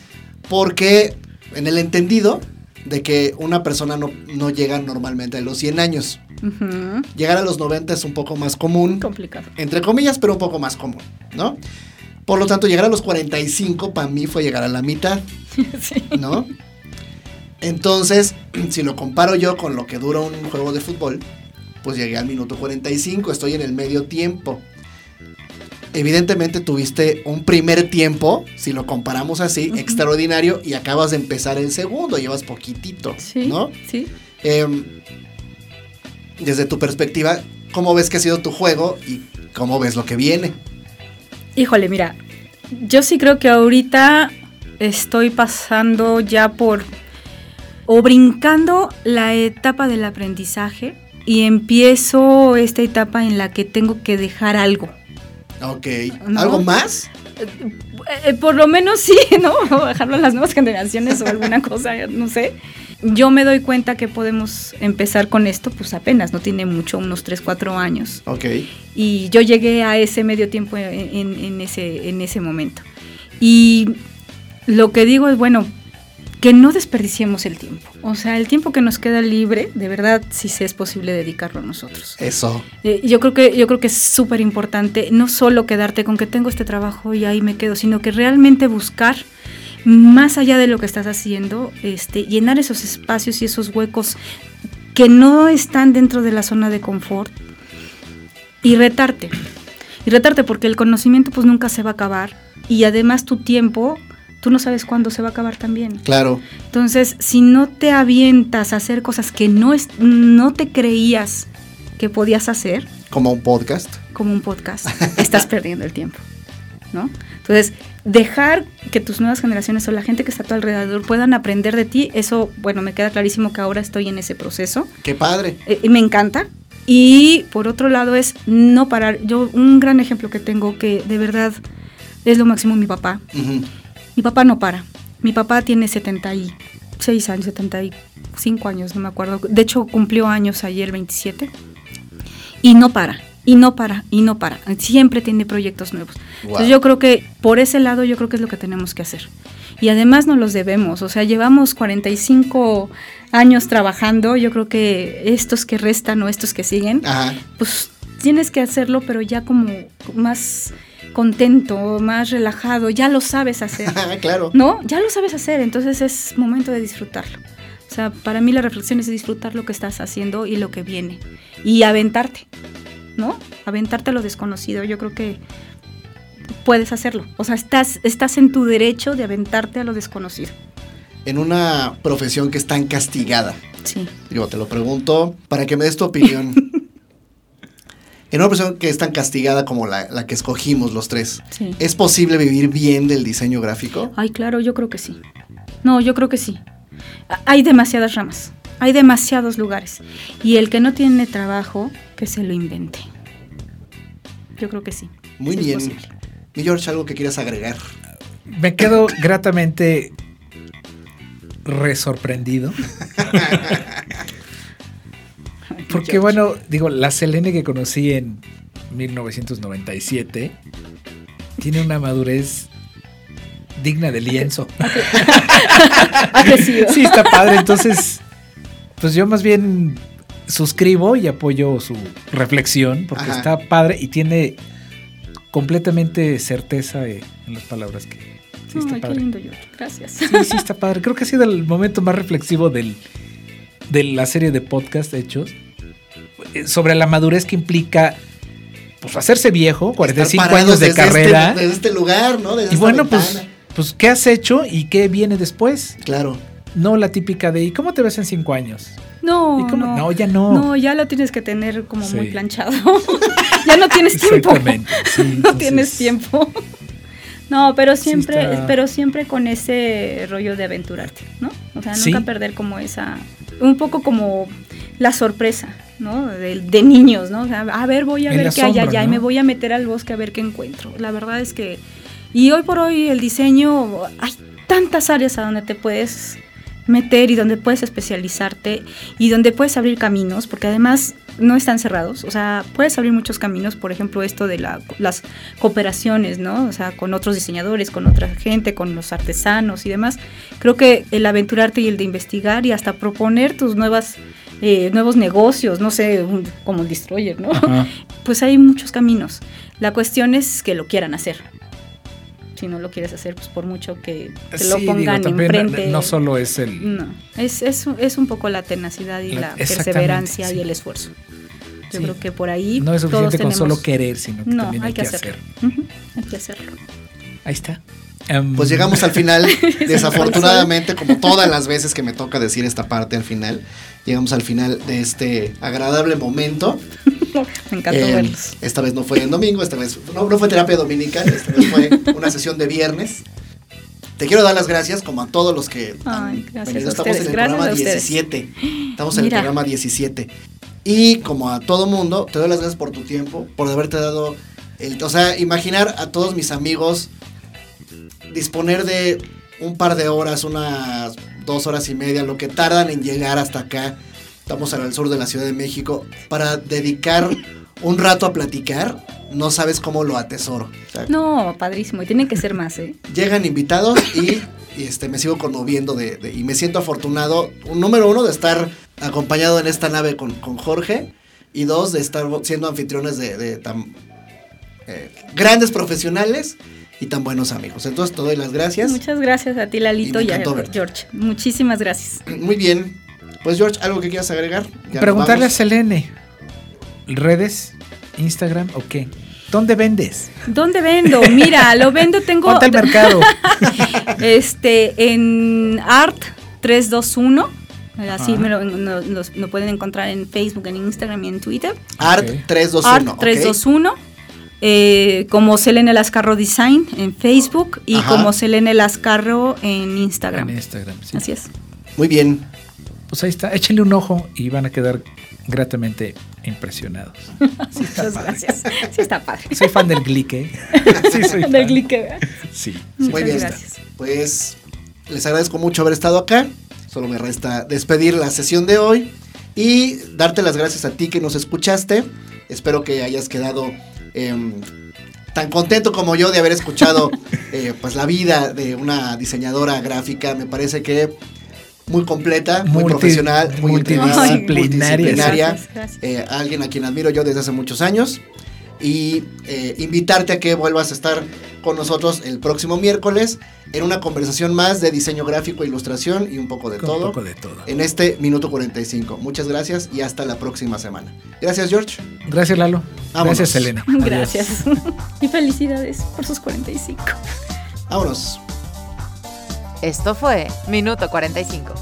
porque en el entendido de que una persona no, no llega normalmente a los 100 años. Llegar a los 90 es un poco más común, Complicado. entre comillas, pero un poco más común, ¿no? Por lo tanto, llegar a los 45 para mí fue llegar a la mitad, ¿no? Entonces, si lo comparo yo con lo que dura un juego de fútbol, pues llegué al minuto 45, estoy en el medio tiempo. Evidentemente tuviste un primer tiempo, si lo comparamos así, extraordinario, y acabas de empezar el segundo, llevas poquitito, Sí. ¿no? Sí. Em, desde tu perspectiva, ¿cómo ves que ha sido tu juego y cómo ves lo que viene? Híjole, mira, yo sí creo que ahorita estoy pasando ya por o brincando la etapa del aprendizaje y empiezo esta etapa en la que tengo que dejar algo. Ok. ¿No? ¿Algo más? Eh, por lo menos sí, ¿no? O dejarlo a las nuevas generaciones o alguna cosa, no sé. Yo me doy cuenta que podemos empezar con esto, pues apenas, no tiene mucho, unos 3, 4 años. Ok. Y yo llegué a ese medio tiempo en, en- en ese, en ese momento. Y lo que digo es, bueno, que no desperdiciemos el tiempo. O sea, el tiempo que nos queda libre, de verdad, si sí es posible dedicarlo a nosotros. Eso. Eh, yo creo que yo creo que es súper importante no solo quedarte con que tengo este trabajo y ahí me quedo, sino que realmente buscar más allá de lo que estás haciendo, este, llenar esos espacios y esos huecos que no están dentro de la zona de confort y retarte. Y retarte porque el conocimiento pues nunca se va a acabar y además tu tiempo tú no sabes cuándo se va a acabar también. Claro. Entonces, si no te avientas a hacer cosas que no, es, no te creías que podías hacer, Como un podcast. como un podcast, estás perdiendo el tiempo, ¿no? Entonces, dejar que tus nuevas generaciones o la gente que está a tu alrededor puedan aprender de ti, eso, bueno, me queda clarísimo que ahora estoy en ese proceso. Qué padre. Eh, y me encanta. Y por otro lado es no parar. Yo, un gran ejemplo que tengo que de verdad es lo máximo mi papá. Mi papá no para. Mi papá tiene 76 años, 75 años, no me acuerdo. De hecho, cumplió años ayer, 27. Y no para, y no para, y no para. Siempre tiene proyectos nuevos. Entonces yo creo que por ese lado yo creo que es lo que tenemos que hacer. Y además nos los debemos. O sea, llevamos 45 años trabajando. Yo creo que estos que restan o estos que siguen, Ajá. pues tienes que hacerlo, pero ya como más contento, más relajado, ya lo sabes hacer. claro. ¿No? Ya lo sabes hacer, entonces es momento de disfrutarlo. O sea, para mí la reflexión es disfrutar lo que estás haciendo y lo que viene. Y aventarte, ¿no? Aventarte a lo desconocido. Yo creo que puedes hacerlo. O sea, estás, estás en tu derecho de aventarte a lo desconocido. En una profesión que es tan castigada. Sí. Digo, te lo pregunto para que me des tu opinión. en una profesión que es tan castigada como la, la que escogimos los tres, Sí. ¿es posible vivir bien del diseño gráfico? Ay, claro, yo creo que sí. No, yo creo que sí. Hay demasiadas ramas, hay demasiados lugares. Y el que no tiene trabajo, que se lo invente. Yo creo que sí. Muy bien. posible. Mi George, algo que quieras agregar. Me quedo gratamente resorprendido. Porque bueno, digo, la Selene que conocí en 1997 tiene una madurez digna de lienzo. Sí, está padre. Entonces, pues yo más bien suscribo y apoyo su reflexión porque Ajá. está padre y tiene completamente certeza en las palabras que sí está Ay, qué padre. lindo, George. Gracias. Sí, sí está padre. Creo que ha sido el momento más reflexivo del, de la serie de podcast hechos sobre la madurez que implica pues hacerse viejo, 45 Estar parados años de desde carrera. Este, desde este lugar, ¿no? Desde y bueno, pues, pues, ¿qué has hecho y qué viene después? Claro. No la típica de ¿y cómo te ves en cinco años? No, ¿Y cómo? no. No, ya no. No, ya lo tienes que tener como muy planchado. ya no tienes tiempo. Exactamente. sí, no entonces, tienes tiempo. No, pero Sí siempre, está- pero siempre con ese rollo de aventurarte, ¿no? O sea, Sí. nunca perder como esa, un poco como la sorpresa, ¿no? De, de niños, ¿no? O sea, a ver, voy a ver qué hay allá y me voy a meter al bosque a ver qué encuentro. La verdad es que, y hoy por hoy el diseño, hay tantas áreas a donde te puedes meter y donde puedes especializarte y donde puedes abrir caminos, porque además no están cerrados, o sea, puedes abrir muchos caminos, por ejemplo, esto de la- las cooperaciones, ¿no? O sea, con otros diseñadores, con otra gente, con los artesanos y demás. Creo que el aventurarte y el de investigar y hasta proponer tus nuevas eh, nuevos negocios, no sé, un- como el Destroyer, ¿no? Ajá. Pues hay muchos caminos. La cuestión es que lo quieran hacer. Si no lo quieres hacer, pues por mucho que te lo Sí, digo, pongan también enfrente. no solo es el... No, es, es, es un poco la tenacidad y La- perseverancia sí. y el esfuerzo. Yo Sí. creo que por ahí No es todos suficiente con tenemos- solo querer, sino que No, también hay, hay, que, hacerlo. hay que hacerlo. Ahí está. Em, Pues llegamos al final. Desafortunadamente, como todas las veces que me toca decir esta parte al final, llegamos al final de este agradable momento. Me encantó Eh, verlos. esta vez no fue en domingo, esta vez no, no fue terapia dominical, esta vez fue una sesión de viernes. Te quiero dar las gracias como a todos los que han Ay, gracias venido. Estamos en el gracias programa a ustedes. 17. Estamos en Mira. el programa 17. Y como a todo mundo, te doy las gracias por tu tiempo, por haberte dado el, o sea, imaginar a todos mis amigos disponer de un par de horas, unas dos horas y media, lo que tardan en llegar hasta acá. Estamos al sur de la Ciudad de México para dedicar un rato a platicar. No sabes cómo lo atesoro. O sea, No, padrísimo. Y tienen que ser más, ¿eh? llegan invitados y, y, este, me sigo conmoviendo de, de- y me siento afortunado, un número uno, de estar acompañado en esta nave con, con Jorge y dos, de estar siendo anfitriones de, de tan eh, grandes profesionales y tan buenos amigos. Entonces te doy las gracias. Muchas gracias a ti, Lalito, Y y, a. George. Muchísimas gracias. Muy bien. Pues George, ¿algo que quieras agregar? Ya Preguntarle a. Selene. ¿Redes? ¿Instagram o qué? ¿Dónde vendes? ¿Dónde vendo? Mira, lo vendo, tengo. Ponte al mercado. Este, en Art 321. Así me lo, no- los- lo pueden encontrar en Facebook, en Instagram y en Twitter. Art Ok. 321. Art ¿ok? 321. eh, como Selene Lascarro Design en Facebook y Ajá. como Selene Lascarro en Instagram. en Instagram. sí. Así es. Muy bien. Pues ahí está. Échenle un ojo y van a quedar gratamente impresionados. Muchas gracias. Sí, está padre. Soy fan del Glique. Sí, soy fan. Del clique, ¿verdad? Sí. Muy Muchas bien. gracias. Pues les agradezco mucho haber estado acá. Solo me resta despedir la sesión de hoy y darte las gracias a ti que nos escuchaste. Espero que hayas quedado em, tan contento como yo de haber escuchado eh, pues la vida de una diseñadora gráfica. Me parece que muy completa, muy Multi- profesional, muy multidisciplinaria. multidisciplinaria. Gracias, gracias. Eh, alguien a quien admiro yo desde hace muchos años. Y eh, invitarte a que vuelvas a estar con nosotros el próximo miércoles en una conversación más de diseño gráfico, ilustración y un poco de Con todo. Un poco de todo. En este minuto 45. Muchas gracias y hasta la próxima semana. Gracias, George. Gracias, Lalo. Vámonos. Gracias, Selena. Adiós. Gracias. Y felicidades por sus 45. Vámonos. Esto fue Minuto 45.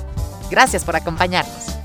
Gracias por acompañarnos.